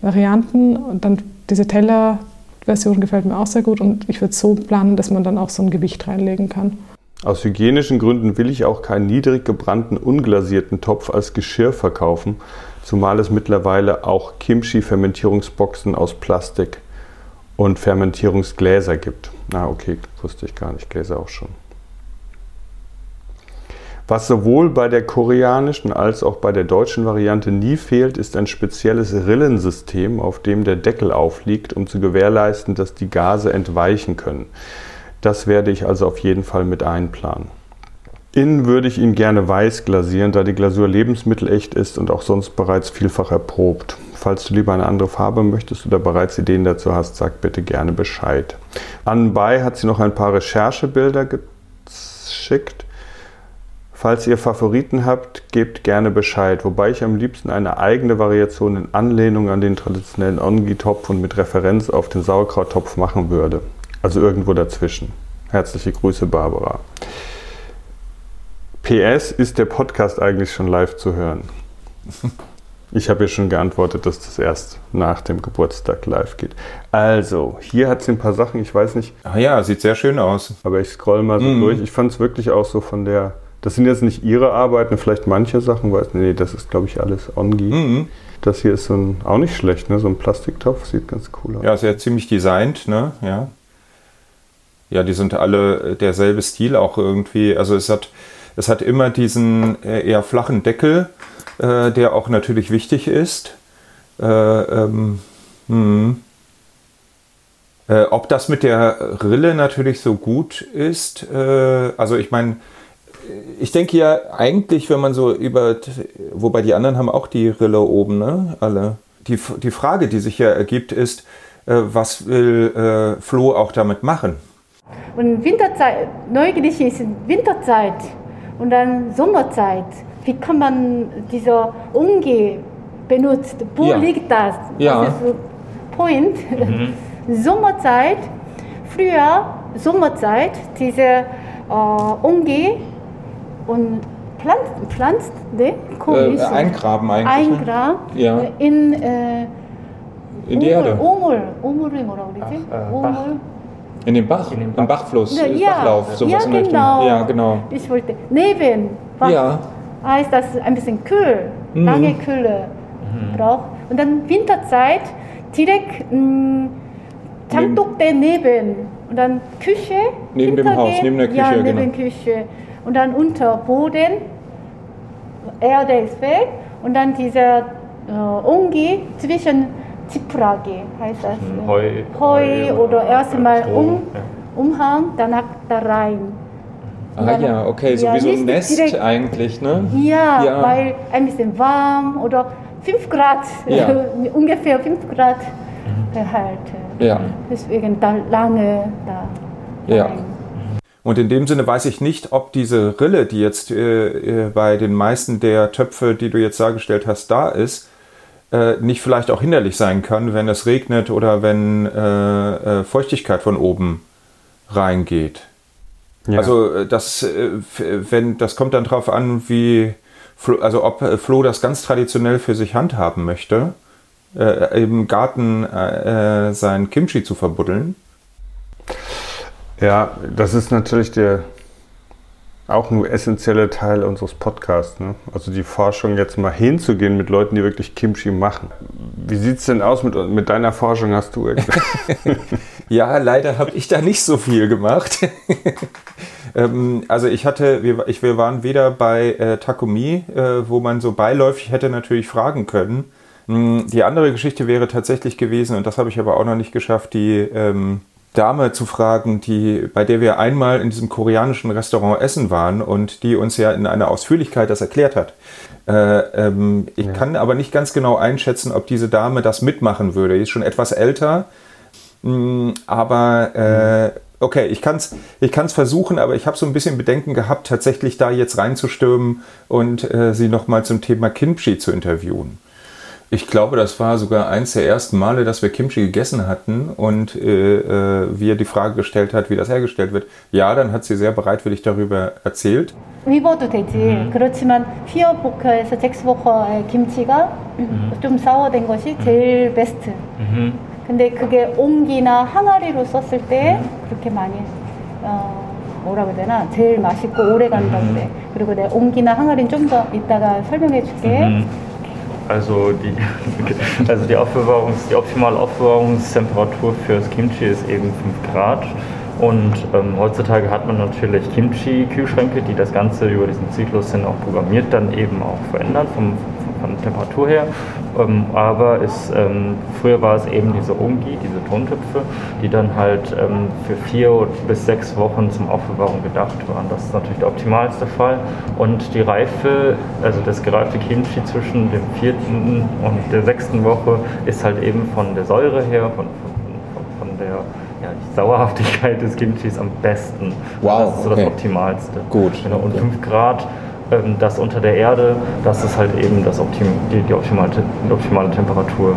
Varianten. Und dann diese Teller-Version gefällt mir auch sehr gut und ich würde es so planen, dass man dann auch so ein Gewicht reinlegen kann. Aus hygienischen Gründen will ich auch keinen niedrig gebrannten, unglasierten Topf als Geschirr verkaufen, zumal es mittlerweile auch Kimchi-Fermentierungsboxen aus Plastik und Fermentierungsgläser gibt. Na, okay, wusste ich gar nicht, Gläser auch schon. Was sowohl bei der koreanischen als auch bei der deutschen Variante nie fehlt, ist ein spezielles Rillensystem, auf dem der Deckel aufliegt, um zu gewährleisten, dass die Gase entweichen können. Das werde ich also auf jeden Fall mit einplanen. Innen würde ich ihn gerne weiß glasieren, da die Glasur lebensmittelecht ist und auch sonst bereits vielfach erprobt. Falls du lieber eine andere Farbe möchtest oder bereits Ideen dazu hast, sag bitte gerne Bescheid. Anbei hat sie noch ein paar Recherchebilder geschickt. Falls ihr Favoriten habt, gebt gerne Bescheid, wobei ich am liebsten eine eigene Variation in Anlehnung an den traditionellen Ongi-Topf und mit Referenz auf den Sauerkrauttopf machen würde. Also irgendwo dazwischen. Herzliche Grüße, Barbara. PS, ist der Podcast eigentlich schon live zu hören? Ich habe ja schon geantwortet, dass das erst nach dem Geburtstag live geht. Also, hier hat sie ein paar Sachen, ich weiß nicht. Ah ja, sieht sehr schön aus. Aber ich scroll mal so mhm. durch. Ich fand es wirklich auch so von der. Das sind jetzt nicht ihre Arbeiten, vielleicht manche Sachen, weiß nee, das ist glaube ich alles Ongi. Mhm. Das hier ist so ein, auch nicht schlecht, ne? So ein Plastiktopf, sieht ganz cool aus. Ja, sehr ziemlich designt, ne? Ja. Ja, die sind alle derselbe Stil auch irgendwie. Also es hat, es hat immer diesen äh, eher flachen Deckel äh, der auch natürlich wichtig ist. Äh, ähm, hm. äh, ob das mit der Rille natürlich so gut ist, äh, also ich meine, ich denke ja eigentlich, wenn man so über, wobei die anderen haben auch die Rille oben, ne? Alle. Die, die Frage, die sich ja ergibt, ist, äh, was will äh, Flo auch damit machen? Und Winterzeit, neugierig ist Winterzeit und dann Sommerzeit wie kann man diese Umge benutzt? Wo ja. liegt das? Ja. Das ist Point. Mhm. Sommerzeit, früher Sommerzeit, diese äh, Umge und Pflanzen, Pflanzen ne? Komisch. Äh, eingraben eigentlich. Ne? Eingraben ja. in, äh, in die Erde. Omul, Omul, 뭐라 그러지? Omul. in den Bach? In den Bach. Im Bachfluss, ja, ja. Bachlauf, sowas ja, genau. in genau. Ja, genau. Ich wollte, neben Bach ja. heißt das ein bisschen kühl, mhm. lange Kühle mhm. braucht. Und dann Winterzeit direkt mh, Changdok daneben. Und dann Küche. Neben dem Haus, neben der Küche. Ja, neben genau. Küche. Und dann unter Boden, Erde ist weg. Und dann dieser äh, Ungi zwischen Ziprage heißt das. Heu, Heu, Heu oder erstmal um, ja. Umhang, danach da rein. Ah ja, okay, so ja, wie so ein Nest direkt, eigentlich, ne? Ja, ja, weil ein bisschen warm oder 5 Grad, ja. ungefähr 5 Grad halt. Ja. Deswegen da lange da. Ja. Und in dem Sinne weiß ich nicht, ob diese Rille, die jetzt äh, äh, bei den meisten der Töpfe, die du jetzt dargestellt hast, da ist, äh, nicht vielleicht auch hinderlich sein kann, wenn es regnet oder wenn äh, äh Feuchtigkeit von oben reingeht. Ja. Also äh, das, äh, wenn, das kommt dann darauf an, wie, also ob Flo das ganz traditionell für sich handhaben möchte, im Garten sein Kimchi zu verbuddeln. Ja, das ist natürlich der auch ein essentieller Teil unseres Podcasts. Ne? Also die Forschung jetzt mal hinzugehen mit Leuten, die wirklich Kimchi machen. Wie sieht es denn aus mit, mit deiner Forschung? Hast du Ja, leider habe ich da nicht so viel gemacht. ähm, also ich hatte, wir, ich, wir waren weder bei äh, Takumi, äh, wo man so beiläufig hätte natürlich fragen können. Hm, die andere Geschichte wäre tatsächlich gewesen, und das habe ich aber auch noch nicht geschafft, die ähm, Dame zu fragen, die, bei der wir einmal in diesem koreanischen Restaurant essen waren und die uns ja in einer Ausführlichkeit das erklärt hat. Äh, ähm, ich ja. kann aber nicht ganz genau einschätzen, ob diese Dame das mitmachen würde. Die ist schon etwas älter, Mm, aber äh, okay, ich kann es ich kann's versuchen, aber ich habe so ein bisschen Bedenken gehabt, tatsächlich da jetzt reinzustürmen und äh, sie nochmal zum Thema Kimchi zu interviewen. Ich glaube, das war sogar eins der ersten Male, dass wir Kimchi gegessen hatten und äh, äh, wir die Frage gestellt hat, wie das hergestellt wird. Ja, dann hat sie sehr bereitwillig darüber erzählt. 입어도 되지. 음. 그렇지만 피어보커에서 잭스보커의 김치가 음. 좀 사워된 것이 제일 베스트. 음. 근데 그게 옹기나 항아리로 썼을 때 그렇게 많이 어, 뭐라 그래야 되나 제일 맛있고 오래 간다는데 그리고 내 옹기나 항아리는 좀 더 이따가 설명해 줄게. Also die, also die Aufbewahrungs, die optimale Aufbewahrungstemperatur fürs Kimchi ist eben 5 Grad. Und ähm, heutzutage hat man natürlich Kimchi-Kühlschränke, die das Ganze über diesen Zyklus hin auch programmiert dann eben auch verändern vom, von der Temperatur her. Ähm, aber es, ähm, früher war es eben diese Ungi, diese Tontöpfe, die dann halt ähm, für vier bis sechs Wochen zum Aufbewahrung gedacht waren. Das ist natürlich der optimalste Fall. Und die Reife, also das gereifte Kimchi zwischen dem vierten und der sechsten Woche ist halt eben von der Säure her, von, von, von der ja, die Sauerhaftigkeit des Kimchis am besten. Wow, das ist so okay. das Optimalste. Gut, Genau, und okay. 5 Grad, ähm, das unter der Erde, das ist halt eben das Optim die, die, optimale, die optimale Temperatur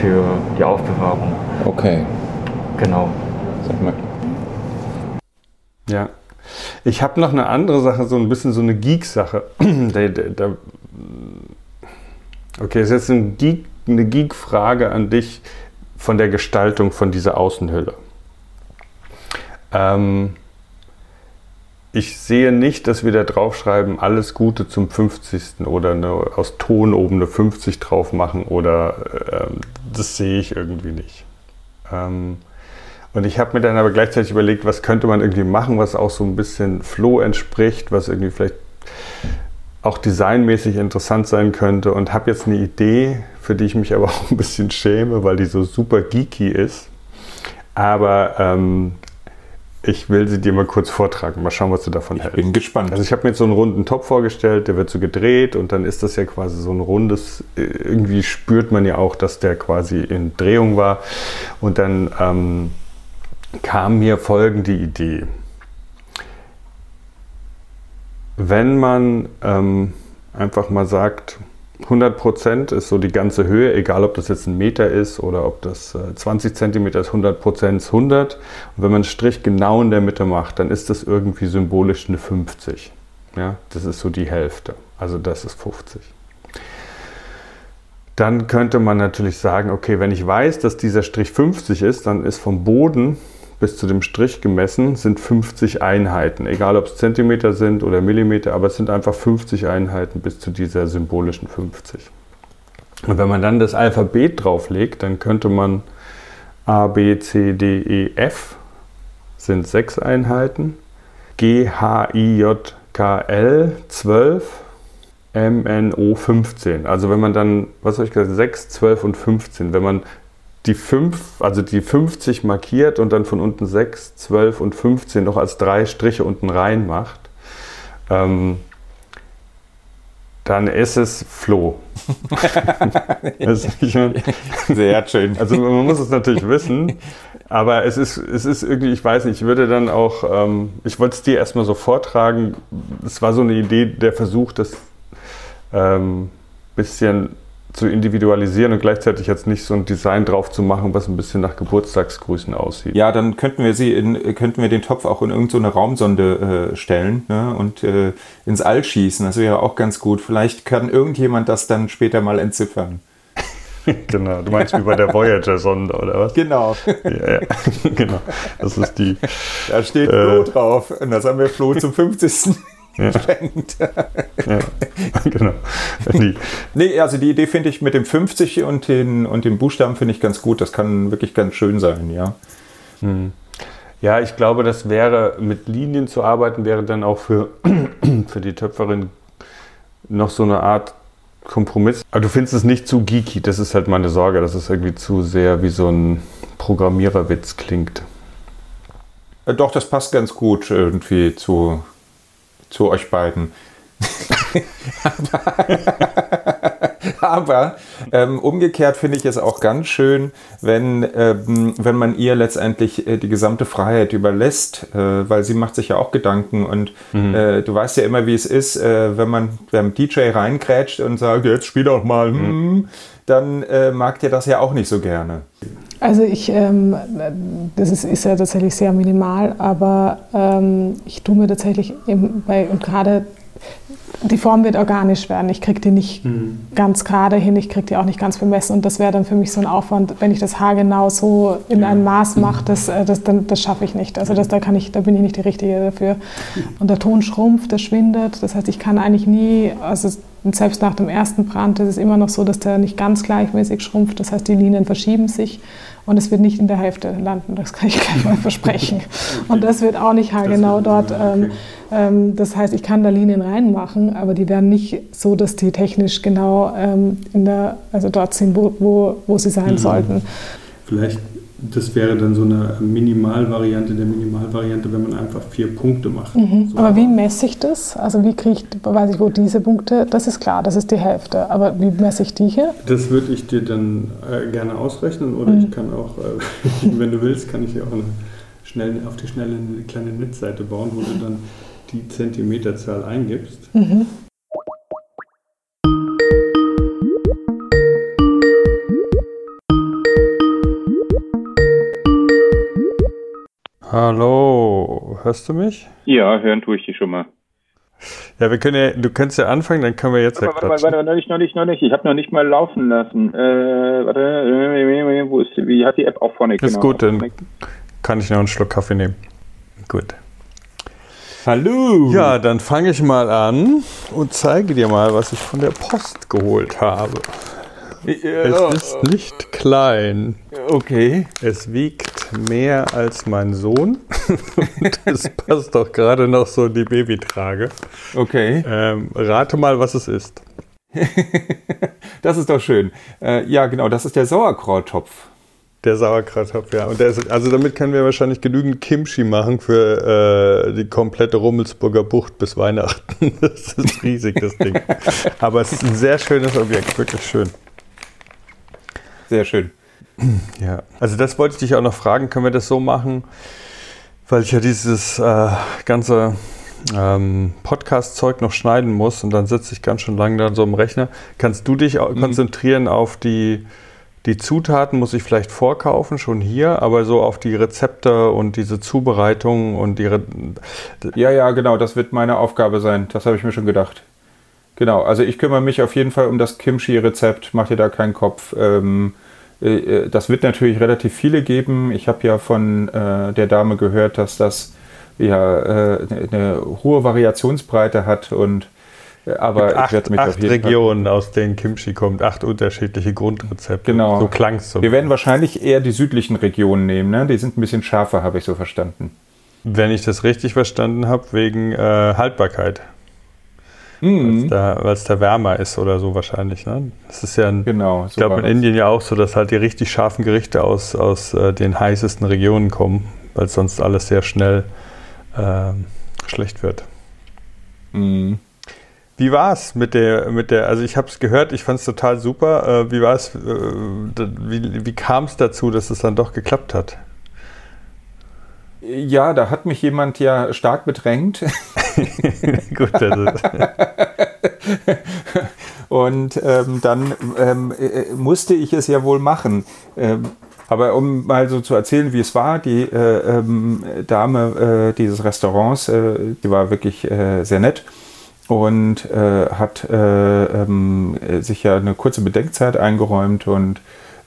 für die Aufbewahrung. Okay. Genau. Sag mal. Ja. Ich habe noch eine andere Sache, so ein bisschen so eine Geek-Sache. Okay, ist jetzt ein Geek, eine Geek-Frage an dich von der Gestaltung von dieser Außenhülle. Ähm, ich sehe nicht, dass wir da draufschreiben, alles Gute zum 50. oder eine, aus Ton oben eine 50 drauf machen oder ähm, das sehe ich irgendwie nicht. Ähm, und ich habe mir dann aber gleichzeitig überlegt, was könnte man irgendwie machen, was auch so ein bisschen Flow entspricht, was irgendwie vielleicht auch designmäßig interessant sein könnte und habe jetzt eine Idee, für die ich mich aber auch ein bisschen schäme, weil die so super geeky ist. Aber ähm, ich will sie dir mal kurz vortragen. Mal schauen, was du davon Ich hältst. bin gespannt. Also ich habe mir jetzt so einen runden Topf vorgestellt, der wird so gedreht und dann ist das ja quasi so ein rundes, irgendwie spürt man ja auch, dass der quasi in Drehung war. Und dann ähm, kam mir folgende Idee. Wenn man ähm, einfach mal sagt, 100% ist so die ganze Höhe, egal ob das jetzt ein Meter ist oder ob das äh, 20 Zentimeter ist, 100% ist 100. Und wenn man einen Strich genau in der Mitte macht, dann ist das irgendwie symbolisch eine 50. Ja, das ist so die Hälfte. Also das ist 50. Dann könnte man natürlich sagen, okay, wenn ich weiß, dass dieser Strich 50 ist, dann ist vom Boden bis zu dem Strich gemessen sind 50 Einheiten. Egal ob es Zentimeter sind oder Millimeter, aber es sind einfach 50 Einheiten bis zu dieser symbolischen 50. Und wenn man dann das Alphabet drauflegt, dann könnte man A, B, C, D, E, F sind sechs Einheiten, G, H, I, J, K, L 12, M, N, O 15. Also wenn man dann, was habe ich gesagt, 6, 12 und 15, wenn man die 5, also die 50 markiert und dann von unten 6, 12 und 15 noch als drei Striche unten rein macht, ähm, dann ist es ich meine? Sehr schön. Also man muss es natürlich wissen, aber es ist, es ist irgendwie, ich weiß nicht, ich würde dann auch, ähm, ich wollte es dir erstmal so vortragen, es war so eine Idee, der Versuch, das ähm, bisschen zu individualisieren und gleichzeitig jetzt nicht so ein Design drauf zu machen, was ein bisschen nach Geburtstagsgrüßen aussieht. Ja, dann könnten wir sie in, könnten wir den Topf auch in irgendeine Raumsonde äh, stellen ne, und äh, ins All schießen. Das wäre auch ganz gut. Vielleicht kann irgendjemand das dann später mal entziffern. genau, du meinst wie bei der Voyager-Sonde oder was? Genau. Ja, ja. genau. Das ist die. Da steht Äh. Flo drauf. Und das haben wir Flo zum 50. Ja. Ja, genau. Die, Nee, also die Idee finde ich mit dem 50 und den, und den Buchstaben finde ich ganz gut. Das kann wirklich ganz schön sein, ja. Ja, ich glaube, das wäre, mit Linien zu arbeiten, wäre dann auch für, für die Töpferin noch so eine Art Kompromiss. Aber du findest es nicht zu geeky, das ist halt meine Sorge, dass es irgendwie zu sehr wie so ein Programmiererwitz klingt. Äh, Doch, das passt ganz gut irgendwie zu, zu euch beiden. Aber ähm, umgekehrt finde ich es auch ganz schön, wenn, ähm, wenn man ihr letztendlich äh, die gesamte Freiheit überlässt, äh, weil sie macht sich ja auch Gedanken und äh, du weißt ja immer, wie es ist, äh, wenn man beim DJ reingrätscht und sagt, jetzt spiel doch mal, hm, dann äh, mag der das ja auch nicht so gerne. Also ich, ähm, das ist, ist ja tatsächlich sehr minimal, aber ähm, ich tue mir tatsächlich eben bei, und gerade die Form wird organisch werden. Ich kriege die nicht ganz gerade hin, ich kriege die auch nicht ganz bemessen und das wäre dann für mich so ein Aufwand, wenn ich das Haar genau so in ein Maß mache, das, äh, das, dann- das schaffe ich nicht. Also das, da, kann ich, da bin ich nicht die Richtige dafür. Und der Ton schrumpft, der schwindet, das heißt, ich kann eigentlich nie, also selbst nach dem ersten Brand ist es immer noch so, dass der nicht ganz gleichmäßig schrumpft. Das heißt, die Linien verschieben sich und es wird nicht in der Hälfte landen. Das kann ich gleich mal versprechen. Und das wird auch nicht haargenau dort. Ähm, ähm, das heißt, ich kann da Linien reinmachen, aber die werden nicht so, dass die technisch genau ähm, in der, also dort sind, wo, wo, wo sie sein mhm. sollten. Vielleicht das wäre dann so eine Minimalvariante der Minimalvariante, wenn man einfach vier Punkte macht. Mhm. So. Aber wie messe ich das? Also wie kriege ich, weiß ich, wo diese Punkte, das ist klar, das ist die Hälfte. Aber wie messe ich die hier? Das würde ich dir dann äh, gerne ausrechnen oder mhm. ich kann auch, äh, wenn du willst, kann ich dir auch eine schnell, auf die schnelle eine kleine Netzseite bauen, wo du dann die Zentimeterzahl eingibst. Mhm. Hallo, hörst du mich? Ja, hören tue ich dich schon mal. Ja, wir können ja, du kannst ja anfangen, dann können wir jetzt warte, ja warte, warte, warte, noch nicht, noch nicht, noch nicht. Ich habe noch nicht mal laufen lassen. Äh, warte, äh, wo ist, wie hat die App auch vorne? Ist genau. gut, dann kann ich noch einen Schluck Kaffee nehmen. Gut. Hallo. Ja, dann fange ich mal an und zeige dir mal, was ich von der Post geholt habe. Es ist nicht klein. Okay. Es wiegt mehr als mein Sohn. das passt doch gerade noch so in die Babytrage. Okay. Ähm, rate mal, was es ist. das ist doch schön. Äh, ja, genau, das ist der Sauerkrauttopf. Der Sauerkrauttopf, ja. Und ist, also damit können wir wahrscheinlich genügend Kimchi machen für äh, die komplette Rummelsburger Bucht bis Weihnachten. Das ist riesig, das Ding. Aber es ist ein sehr schönes Objekt, wirklich schön. Sehr schön. Ja, also das wollte ich dich auch noch fragen, können wir das so machen, weil ich ja dieses äh, ganze ähm, Podcast-Zeug noch schneiden muss und dann sitze ich ganz schön lange da so im Rechner. Kannst du dich mhm. konzentrieren auf die, die Zutaten, muss ich vielleicht vorkaufen, schon hier, aber so auf die Rezepte und diese Zubereitung und die... Re ja, ja, genau, das wird meine Aufgabe sein, das habe ich mir schon gedacht. Genau, also ich kümmere mich auf jeden Fall um das Kimchi-Rezept, mach dir da keinen Kopf. Ähm, äh, äh, das wird natürlich relativ viele geben. Ich habe ja von äh, der Dame gehört, dass das ja äh, eine hohe Variationsbreite hat und äh, aber acht, ich werde mich acht auf jeden Regionen, Fall aus denen Kimchi kommt, acht unterschiedliche Grundrezepte. Genau. So klang es. Wir werden wahrscheinlich eher die südlichen Regionen nehmen. Ne? Die sind ein bisschen schärfer, habe ich so verstanden. Wenn ich das richtig verstanden habe, wegen äh, Haltbarkeit. Mhm. Weil es da, da, wärmer ist oder so wahrscheinlich. Ne? Das ist ja, ein, genau, so ich glaube in Indien ja auch so, dass halt die richtig scharfen Gerichte aus, aus äh, den heißesten Regionen kommen, weil sonst alles sehr schnell äh, schlecht wird. Mhm. Wie war es mit der, mit der, also ich habe es gehört, ich fand es total super. Äh, wie war es, äh, wie, wie kam es dazu, dass es dann doch geklappt hat? Ja, da hat mich jemand ja stark bedrängt. Gut, das ist. Und ähm, dann ähm, äh, musste ich es ja wohl machen. Ähm, aber um mal so zu erzählen, wie es war, die äh, ähm, Dame äh, dieses Restaurants, äh, die war wirklich äh, sehr nett und äh, hat ähm, sich ja eine kurze Bedenkzeit eingeräumt und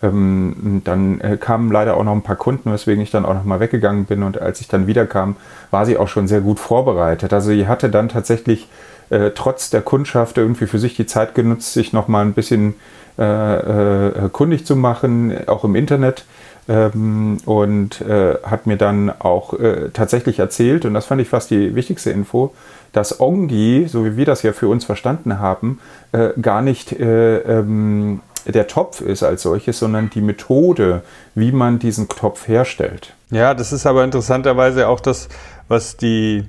ähm, dann äh, kamen leider auch noch ein paar Kunden, weswegen ich dann auch noch mal weggegangen bin. Und als ich dann wiederkam, war sie auch schon sehr gut vorbereitet. Also sie hatte dann tatsächlich äh, trotz der Kundschaft irgendwie für sich die Zeit genutzt, sich noch mal ein bisschen äh, äh kundig zu machen, auch im Internet. Ähm, und äh, hat mir dann auch äh, tatsächlich erzählt, und das fand ich fast die wichtigste Info, dass Ongi, so wie wir das ja für uns verstanden haben, gar nicht ähm, der Topf ist als solches, sondern die Methode, wie man diesen Topf herstellt. Ja, das ist aber interessanterweise auch das, was die,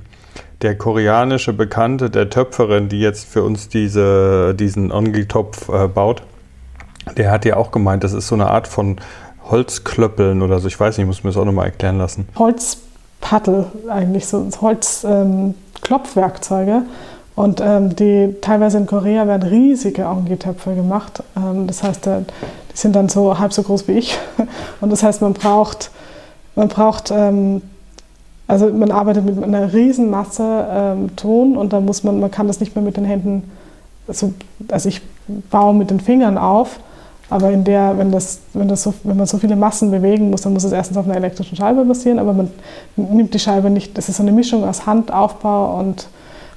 der koreanische Bekannte der Töpferin, die jetzt für uns diese, diesen Ongi-Topf äh, baut, der hat ja auch gemeint, das ist so eine Art von Holzklöppeln oder so. Ich weiß nicht, ich muss mir das auch nochmal erklären lassen. Holzpaddel eigentlich, so Holzklopfwerkzeuge. Ähm, und ähm, die teilweise in Korea werden riesige Augengetöpfe gemacht. Ähm, das heißt, äh, die sind dann so halb so groß wie ich. Und das heißt, man braucht, man braucht, ähm, also man arbeitet mit einer riesen Masse ähm, Ton und da muss man, man kann das nicht mehr mit den Händen, so, also ich baue mit den Fingern auf. Aber in der, wenn, das, wenn, das so, wenn man so viele Massen bewegen muss, dann muss es erstens auf einer elektrischen Scheibe passieren, aber man nimmt die Scheibe nicht, das ist so eine Mischung aus Handaufbau und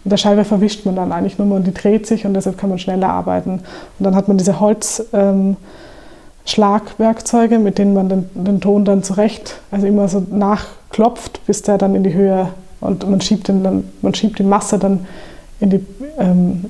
Und der Scheinwerfer wischt man dann eigentlich nur und die dreht sich und deshalb kann man schneller arbeiten. Und dann hat man diese Holzschlagwerkzeuge, ähm, mit denen man den, den, Ton dann zurecht, also immer so nachklopft, bis der dann in die Höhe und man schiebt, den dann, man schiebt die Masse dann in die, ähm,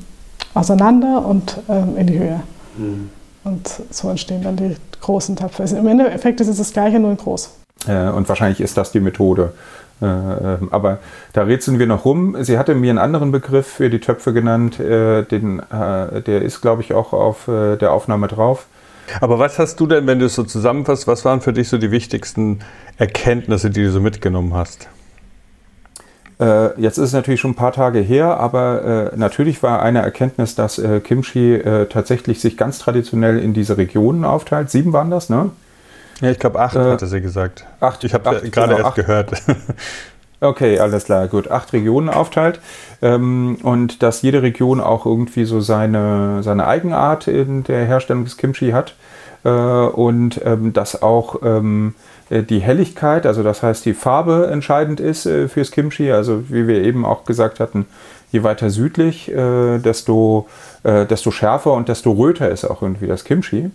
auseinander und ähm, in die Höhe. Mhm. Und so entstehen dann die großen Töpfe. Also Im Endeffekt ist es das Gleiche, nur in groß. Äh, und wahrscheinlich ist das die Methode. Äh, ähm, aber da rätseln wir noch rum. Sie hatte mir einen anderen Begriff für die Töpfe genannt. Äh, den, der ist, glaube ich, auch auf der Aufnahme drauf. Aber was hast du denn, wenn du es so zusammenfasst, was waren für dich so die wichtigsten Erkenntnisse, die du so mitgenommen hast? jetzt ist es natürlich schon ein paar Tage her, aber natürlich war eine Erkenntnis, dass Kimchi tatsächlich sich ganz traditionell in diese Regionen aufteilt. Sieben waren das, ne? Ja, ich glaube acht äh, hatte sie gesagt. Acht. Ich habe gerade genau, erst acht. gehört. Okay, alles klar, gut. Acht Regionen aufteilt ähm, und dass jede Region auch irgendwie so seine, seine Eigenart in der Herstellung des Kimchi hat äh, und ähm, dass auch ähm, äh, die Helligkeit, also das heißt die Farbe entscheidend ist äh, fürs Kimchi. Also wie wir eben auch gesagt hatten, je weiter südlich, äh, desto, äh, desto schärfer und desto röter ist auch irgendwie das Kimchi.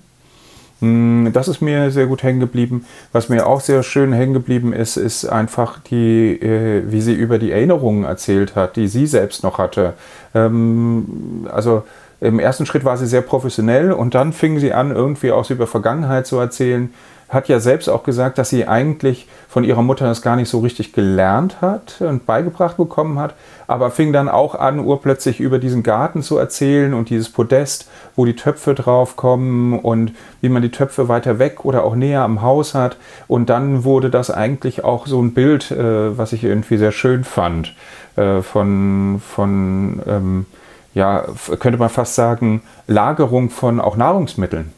Hm, das ist mir sehr gut hängen geblieben. Was mir auch sehr schön hängen geblieben ist, ist einfach die, äh, wie sie über die Erinnerungen erzählt hat, die sie selbst noch hatte. Ähm, also im ersten Schritt war sie sehr professionell und dann fing sie an, irgendwie auch über Vergangenheit zu erzählen hat ja selbst auch gesagt, dass sie eigentlich von ihrer Mutter das gar nicht so richtig gelernt hat und beigebracht bekommen hat, aber fing dann auch an, urplötzlich über diesen Garten zu erzählen und dieses Podest, wo die Töpfe draufkommen und wie man die Töpfe weiter weg oder auch näher am Haus hat. Und dann wurde das eigentlich auch so ein Bild, äh, was ich irgendwie sehr schön fand, äh, von, von ähm, ja, könnte man fast sagen, Lagerung von auch Nahrungsmitteln.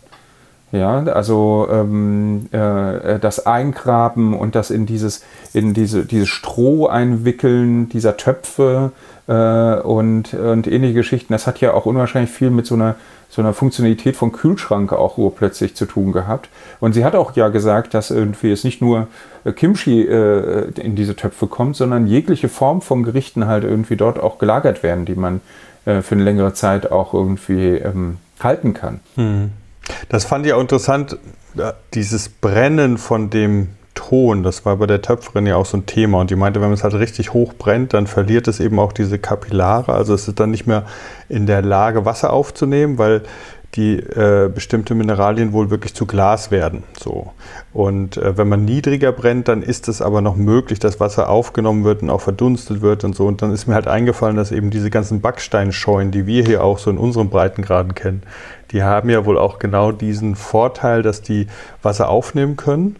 Ja, also ähm, äh, das Eingraben und das in dieses, in diese, dieses Stroh einwickeln dieser Töpfe äh, und, und ähnliche Geschichten, das hat ja auch unwahrscheinlich viel mit so einer, so einer Funktionalität von Kühlschrank auch urplötzlich zu tun gehabt. Und sie hat auch ja gesagt, dass irgendwie es nicht nur äh, Kimchi äh, in diese Töpfe kommt, sondern jegliche Form von Gerichten halt irgendwie dort auch gelagert werden, die man äh, für eine längere Zeit auch irgendwie ähm, halten kann. Hm. Das fand ich auch interessant, dieses Brennen von dem Ton, das war bei der Töpferin ja auch so ein Thema. Und die meinte, wenn man es halt richtig hoch brennt, dann verliert es eben auch diese Kapillare. Also es ist dann nicht mehr in der Lage, Wasser aufzunehmen, weil die äh, bestimmte Mineralien wohl wirklich zu Glas werden. So. Und äh, wenn man niedriger brennt, dann ist es aber noch möglich, dass Wasser aufgenommen wird und auch verdunstet wird und so. Und dann ist mir halt eingefallen, dass eben diese ganzen Backsteinscheunen, die wir hier auch so in unseren Breitengraden kennen, die haben ja wohl auch genau diesen Vorteil, dass die Wasser aufnehmen können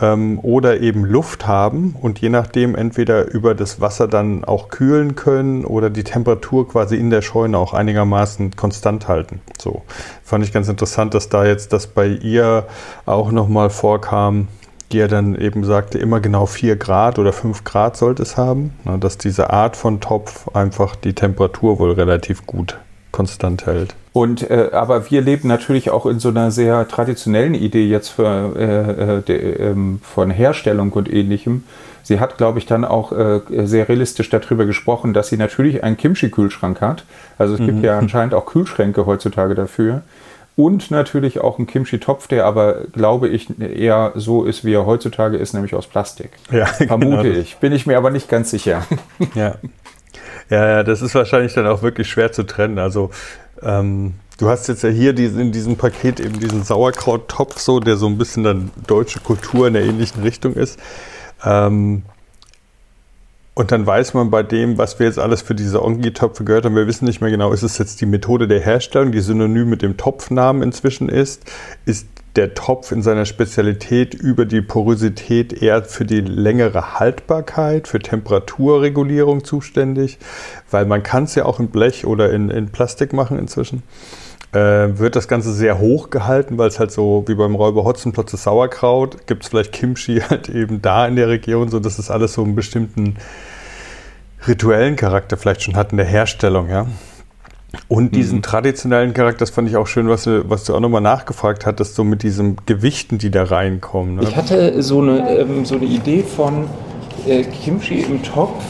ähm, oder eben Luft haben und je nachdem entweder über das Wasser dann auch kühlen können oder die Temperatur quasi in der Scheune auch einigermaßen konstant halten. So fand ich ganz interessant, dass da jetzt das bei ihr auch nochmal vorkam, die er dann eben sagte, immer genau 4 Grad oder 5 Grad sollte es haben, dass diese Art von Topf einfach die Temperatur wohl relativ gut konstant hält. Und äh, aber wir leben natürlich auch in so einer sehr traditionellen Idee jetzt für, äh, äh, de, ähm, von Herstellung und ähnlichem. Sie hat, glaube ich, dann auch äh, sehr realistisch darüber gesprochen, dass sie natürlich einen Kimchi-Kühlschrank hat. Also es mhm. gibt ja anscheinend auch Kühlschränke heutzutage dafür. Und natürlich auch einen Kimchi-Topf, der aber, glaube ich, eher so ist, wie er heutzutage ist, nämlich aus Plastik. Ja, Vermute genau. ich. Bin ich mir aber nicht ganz sicher. Ja. Ja, das ist wahrscheinlich dann auch wirklich schwer zu trennen. Also ähm, du hast jetzt ja hier diesen, in diesem Paket eben diesen Sauerkrauttopf, so, der so ein bisschen dann deutsche Kultur in der ähnlichen Richtung ist. Ähm, und dann weiß man bei dem, was wir jetzt alles für diese Ongi-Töpfe gehört haben, wir wissen nicht mehr genau, ist es jetzt die Methode der Herstellung, die synonym mit dem Topfnamen inzwischen ist? Ist der Topf in seiner Spezialität über die Porosität eher für die längere Haltbarkeit, für Temperaturregulierung zuständig, weil man kann es ja auch in Blech oder in, in Plastik machen inzwischen. Äh, wird das Ganze sehr hoch gehalten, weil es halt so wie beim Räuber Hotzenplotz das Sauerkraut, gibt es vielleicht Kimchi halt eben da in der Region, so dass es alles so einen bestimmten rituellen Charakter vielleicht schon hat in der Herstellung, ja. Und diesen mhm. traditionellen Charakter, das fand ich auch schön, was du, was du auch nochmal nachgefragt hattest, so mit diesen Gewichten, die da reinkommen. Ne? Ich hatte so eine, ähm, so eine Idee von, äh, Kimchi im Topf,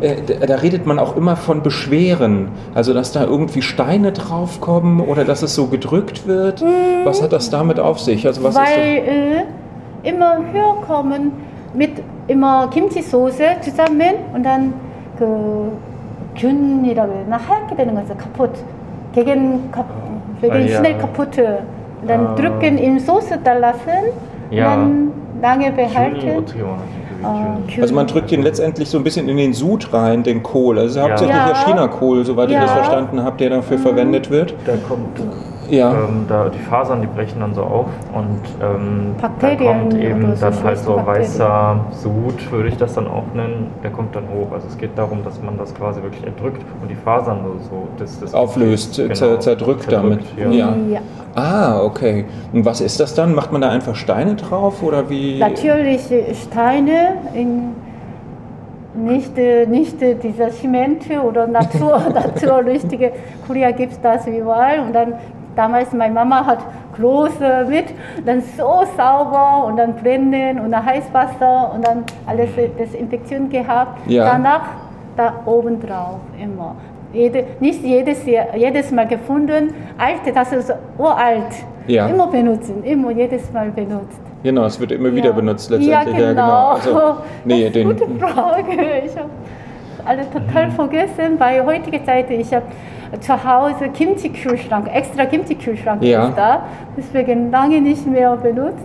äh, da, redet man auch immer von Beschweren. Also, dass da irgendwie Steine draufkommen oder dass es so gedrückt wird. Was hat das damit auf sich? Also, was ist Weil äh, immer höher kommen mit immer Kimchi-Soße zusammen und dann 그 균이라고 해야 되나 하얗게 되는 거죠 kaputt gegen kap wegen Ah, ja. schnell kaputt und dann Ah. drücken in Soße da lassen Ja. und dann lange 균이 behalten 어떻게 원하지? 그 어, 균. 균. Also man drückt den letztendlich so ein bisschen in den Sud rein, den Kohl. Also hauptsächlich Ja. ja China-Kohl, soweit ich Ja. das verstanden habe, der dafür verwendet wird. Da kommt ja. ähm, da die Fasern, die brechen dann so auf und ähm, da Bakterien kommt eben so dann halt so schlechte weißer Sud, würde ich das dann auch nennen, der kommt dann hoch. Also es geht darum, dass man das quasi wirklich erdrückt und die Fasern so, so das, das Auflöst, zer- zerdrückt damit. Ja. Ja. ja. Ah, okay. Und was ist das dann? Macht man da einfach Steine drauf oder wie? Natürlich Steine, in, nicht, äh, nicht äh, diese Zemente oder Natur, naturrichtige. Korea gibt es das überall. Und dann damals meine Mama hat große mit, dann so sauber und dann brennen und dann Heißwasser und dann alles Desinfektion gehabt. Ja. Danach da oben drauf immer. Jede, nicht jedes, Jahr, jedes Mal gefunden, alte, das ist uralt. Ja. Immer benutzen, immer jedes Mal benutzt. Genau, es wird immer Ja. wieder benutzt letztendlich. Ja, genau. Also, nee, das ist eine gute Frage. Ich habe alle total vergessen, weil heutige Zeit, ich habe zu Hause Kimchi-Kühlschrank, extra Kimchi-Kühlschrank Ja. ist da, deswegen lange nicht mehr benutzt,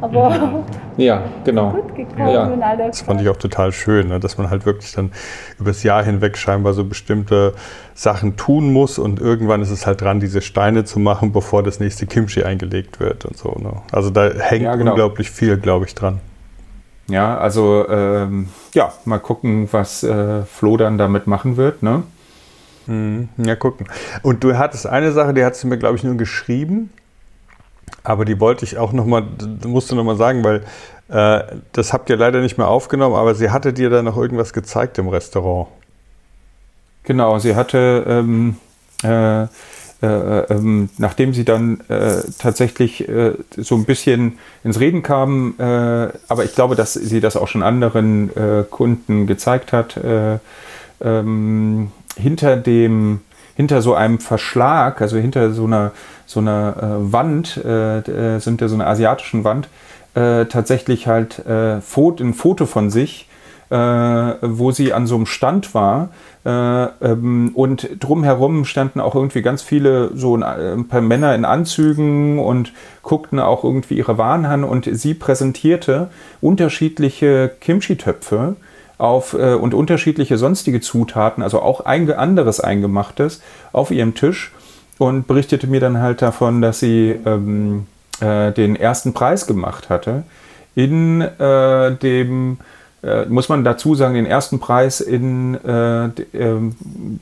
aber ja, genau. gut gekommen Ja. alle. Das fand ich auch total schön, ne? dass man halt wirklich dann übers Jahr hinweg scheinbar so bestimmte Sachen tun muss und irgendwann ist es halt dran, diese Steine zu machen, bevor das nächste Kimchi eingelegt wird und so. Ne? Also da hängt Ja, genau. unglaublich viel, glaube ich, dran. Ja, also ähm, ja, mal gucken, was äh, Flo dann damit machen wird. Ne? Mhm. Ja, gucken. Und du hattest eine Sache, die hast du mir, glaube ich, nur geschrieben. Aber die wollte ich auch nochmal, musst du nochmal sagen, weil äh, das habt ihr leider nicht mehr aufgenommen, aber sie hatte dir da noch irgendwas gezeigt im Restaurant. Genau, sie hatte, ähm, äh, äh, ähm, nachdem sie dann äh, tatsächlich äh, so ein bisschen ins Reden kam, äh, aber ich glaube, dass sie das auch schon anderen äh, Kunden gezeigt hat, äh, ähm, hinter dem, hinter so einem Verschlag, also hinter so einer, so einer äh, Wand, äh, äh, so hinter so einer asiatischen Wand, äh, tatsächlich halt äh, ein Foto von sich, äh, wo sie an so einem Stand war. Äh, ähm, und drumherum standen auch irgendwie ganz viele, so ein, ein paar Männer in Anzügen und guckten auch irgendwie ihre Waren an. Und sie präsentierte unterschiedliche Kimchi-Töpfe auf, äh, und unterschiedliche sonstige Zutaten, also auch ein anderes Eingemachtes, auf ihrem Tisch und berichtete mir dann halt davon, dass sie ähm, äh, den ersten Preis gemacht hatte in äh, dem äh, muss man dazu sagen, den ersten Preis in äh, ähm,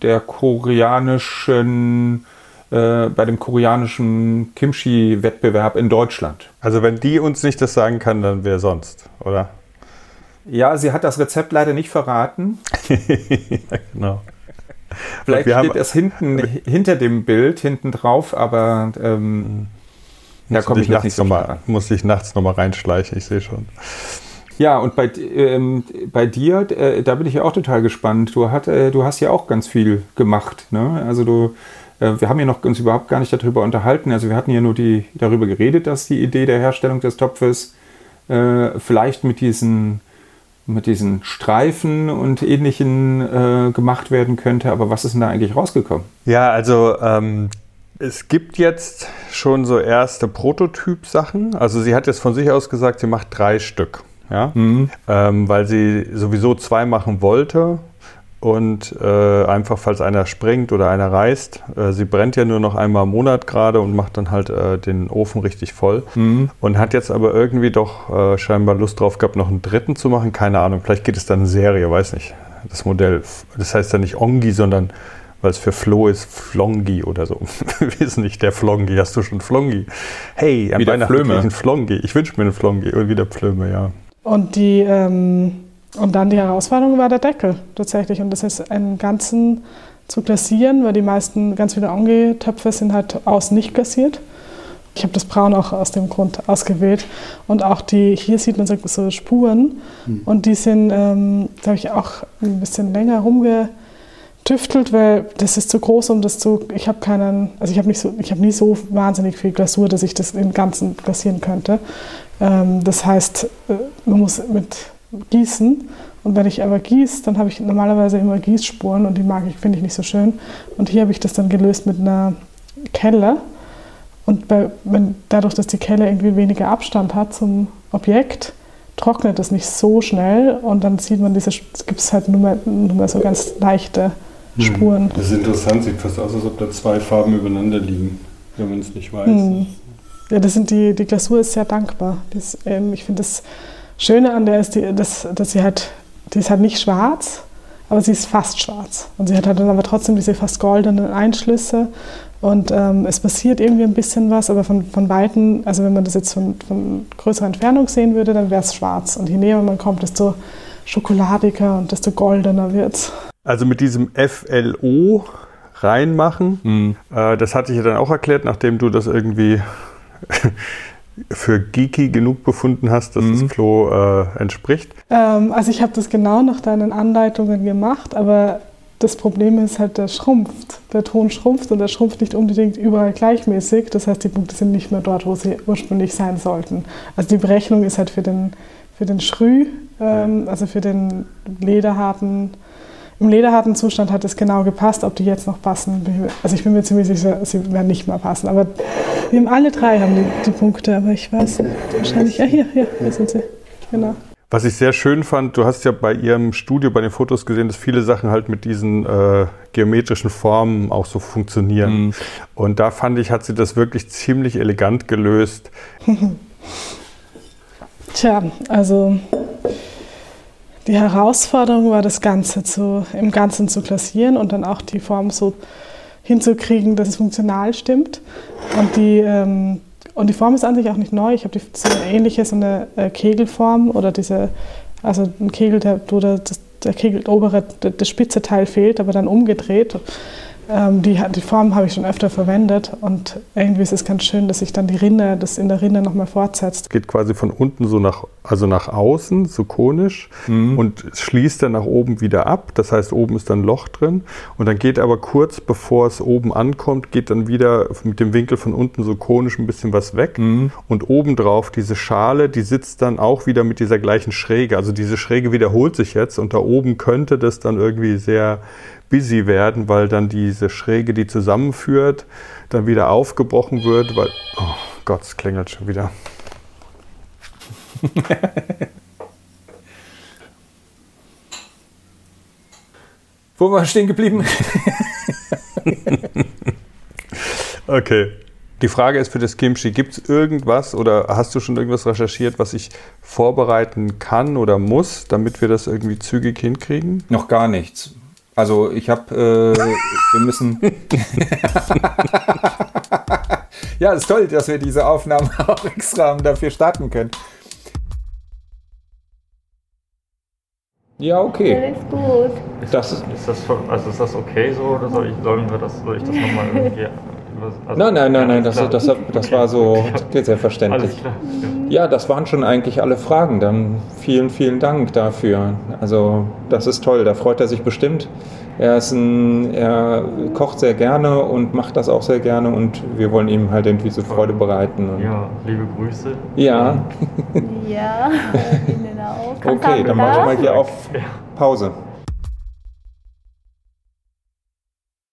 der koreanischen, äh, bei dem koreanischen Kimchi-Wettbewerb in Deutschland. Also wenn die uns nicht das sagen kann, dann wer sonst, oder? Ja, sie hat das Rezept leider nicht verraten. ja, genau. Vielleicht wir haben- steht es hinten hinter dem Bild, hinten drauf, aber ähm, da Musst du komme ich nachts nicht so mal, muss ich nachts nochmal reinschleichen, ich sehe schon. Ja, und bei, ähm, bei dir, äh, da bin ich ja auch total gespannt. Du, hat, äh, du hast ja auch ganz viel gemacht. Ne? Also du, äh, wir haben ja noch uns überhaupt gar nicht darüber unterhalten. Also wir hatten ja nur die, darüber geredet, dass die Idee der Herstellung des Topfes äh, vielleicht mit diesen, mit diesen Streifen und ähnlichen äh, gemacht werden könnte. Aber was ist denn da eigentlich rausgekommen? Ja, also ähm, es gibt jetzt schon so erste Prototyp-Sachen. Also sie hat jetzt von sich aus gesagt, sie macht drei Stück. Ja? Mhm. Ähm, weil sie sowieso zwei machen wollte. Und äh, einfach, falls einer springt oder einer reißt, äh, sie brennt ja nur noch einmal im Monat gerade und macht dann halt äh, den Ofen richtig voll. Mhm. Und hat jetzt aber irgendwie doch äh, scheinbar Lust drauf gehabt, noch einen dritten zu machen. Keine Ahnung, vielleicht geht es dann in Serie, weiß nicht. Das Modell, das heißt ja nicht Ongi, sondern weil es für Flo ist, Flongi oder so. Wir sind nicht der Flongi. Hast du schon Flongi? Hey, der Weihnachten einen Flongi. Ich wünsche mir einen Flongi. Und wieder Pflöme, ja. Und, die, ähm, und dann die Herausforderung war der Deckel tatsächlich. Und das ist einen ganzen zu glasieren, weil die meisten, ganz viele Ongi-Töpfe sind halt außen nicht glasiert. Ich habe das Braun auch aus dem Grund ausgewählt. Und auch die, hier sieht man so, Spuren mhm. und die sind, ähm, habe ich auch ein bisschen länger rumgetüftelt, weil das ist zu groß, um das zu, ich habe keinen, also ich habe nicht so, ich habe nie so wahnsinnig viel Glasur, dass ich das im Ganzen glasieren könnte. Ähm, das heißt, äh, man muss mit gießen und wenn ich aber gieße, dann habe ich normalerweise immer Gießspuren und die mag ich, finde ich nicht so schön. Und hier habe ich das dann gelöst mit einer Kelle. Und bei, wenn, dadurch, dass die Kelle irgendwie weniger Abstand hat zum Objekt, trocknet es nicht so schnell und dann sieht man diese, gibt es halt nur mehr, nur mehr so ganz leichte hm. Spuren. Das ist interessant, sieht fast aus, als ob da zwei Farben übereinander liegen, wenn man es nicht weiß. Hm. Ja, das sind die, die Glasur ist sehr dankbar. Das, ähm, ich finde das Schöne an der ist, die, dass, dass sie halt die ist halt nicht schwarz, aber sie ist fast schwarz. Und sie hat halt dann aber trotzdem diese fast goldenen Einschlüsse. Und ähm, es passiert irgendwie ein bisschen was, aber von, von Weitem, also wenn man das jetzt von, von größerer Entfernung sehen würde, dann wäre es schwarz. Und je näher man kommt, desto schokoladiger und desto goldener wird es. Also mit diesem FLO reinmachen, mhm. äh, das hatte ich ja dann auch erklärt, nachdem du das irgendwie für geeky genug befunden hast, dass mhm. das Flo äh, entspricht? Ähm, also ich habe das genau nach deinen Anleitungen gemacht, aber das Problem ist halt, der schrumpft. Der Ton schrumpft und der schrumpft nicht unbedingt überall gleichmäßig. Das heißt, die Punkte sind nicht mehr dort, wo sie ursprünglich sein sollten. Also die Berechnung ist halt für den, für den Schrü, ähm, also für den lederharten im lederharten Zustand hat es genau gepasst. Ob die jetzt noch passen, also ich bin mir ziemlich sicher, sie werden nicht mehr passen. Aber wir haben alle drei haben die, die Punkte, aber ich weiß wahrscheinlich, ja hier, hier, hier sind sie. Genau. Was ich sehr schön fand, du hast ja bei ihrem Studio, bei den Fotos gesehen, dass viele Sachen halt mit diesen äh, geometrischen Formen auch so funktionieren. Mhm. Und da fand ich, hat sie das wirklich ziemlich elegant gelöst. Tja, also die Herausforderung war, das Ganze zu, im Ganzen zu klassieren und dann auch die Form so hinzukriegen, dass es funktional stimmt. Und die, ähm, und die Form ist an sich auch nicht neu. Ich habe so eine ähnliche, so eine äh, Kegelform oder diese, also ein Kegel, der, der, der Kegel, obere, das spitze Teil fehlt, aber dann umgedreht. Ähm, die, die Form habe ich schon öfter verwendet und irgendwie ist es ganz schön, dass sich dann die Rinne, das in der Rinne nochmal fortsetzt. Geht quasi von unten so nach, also nach außen, so konisch mhm. und schließt dann nach oben wieder ab. Das heißt, oben ist dann ein Loch drin und dann geht aber kurz bevor es oben ankommt, geht dann wieder mit dem Winkel von unten so konisch ein bisschen was weg mhm. und obendrauf diese Schale, die sitzt dann auch wieder mit dieser gleichen Schräge. Also diese Schräge wiederholt sich jetzt und da oben könnte das dann irgendwie sehr busy werden, weil dann diese Schräge, die zusammenführt, dann wieder aufgebrochen wird, weil, oh Gott, es klingelt schon wieder. Wo war stehen geblieben? okay. Die Frage ist für das Kimchi, gibt es irgendwas oder hast du schon irgendwas recherchiert, was ich vorbereiten kann oder muss, damit wir das irgendwie zügig hinkriegen? Noch gar nichts. Also ich habe, äh, wir müssen. ja, ist toll, dass wir diese Aufnahmen auch extra dafür starten können. Ja, okay. Alles gut. Ist das, ist, das, also ist das okay so oder soll ich, sollen wir das, soll ich das nochmal irgendwie also nein, nein, nein, nein, das, das, das war so sehr verständlich. Ja, das waren schon eigentlich alle Fragen. Dann vielen, vielen Dank dafür. Also das ist toll, da freut er sich bestimmt. Er, ist ein, er kocht sehr gerne und macht das auch sehr gerne und wir wollen ihm halt irgendwie so Freude bereiten. ja, liebe Grüße. Ja. Ja, Ihnen auch. okay, dann mache ich mal hier auf Pause.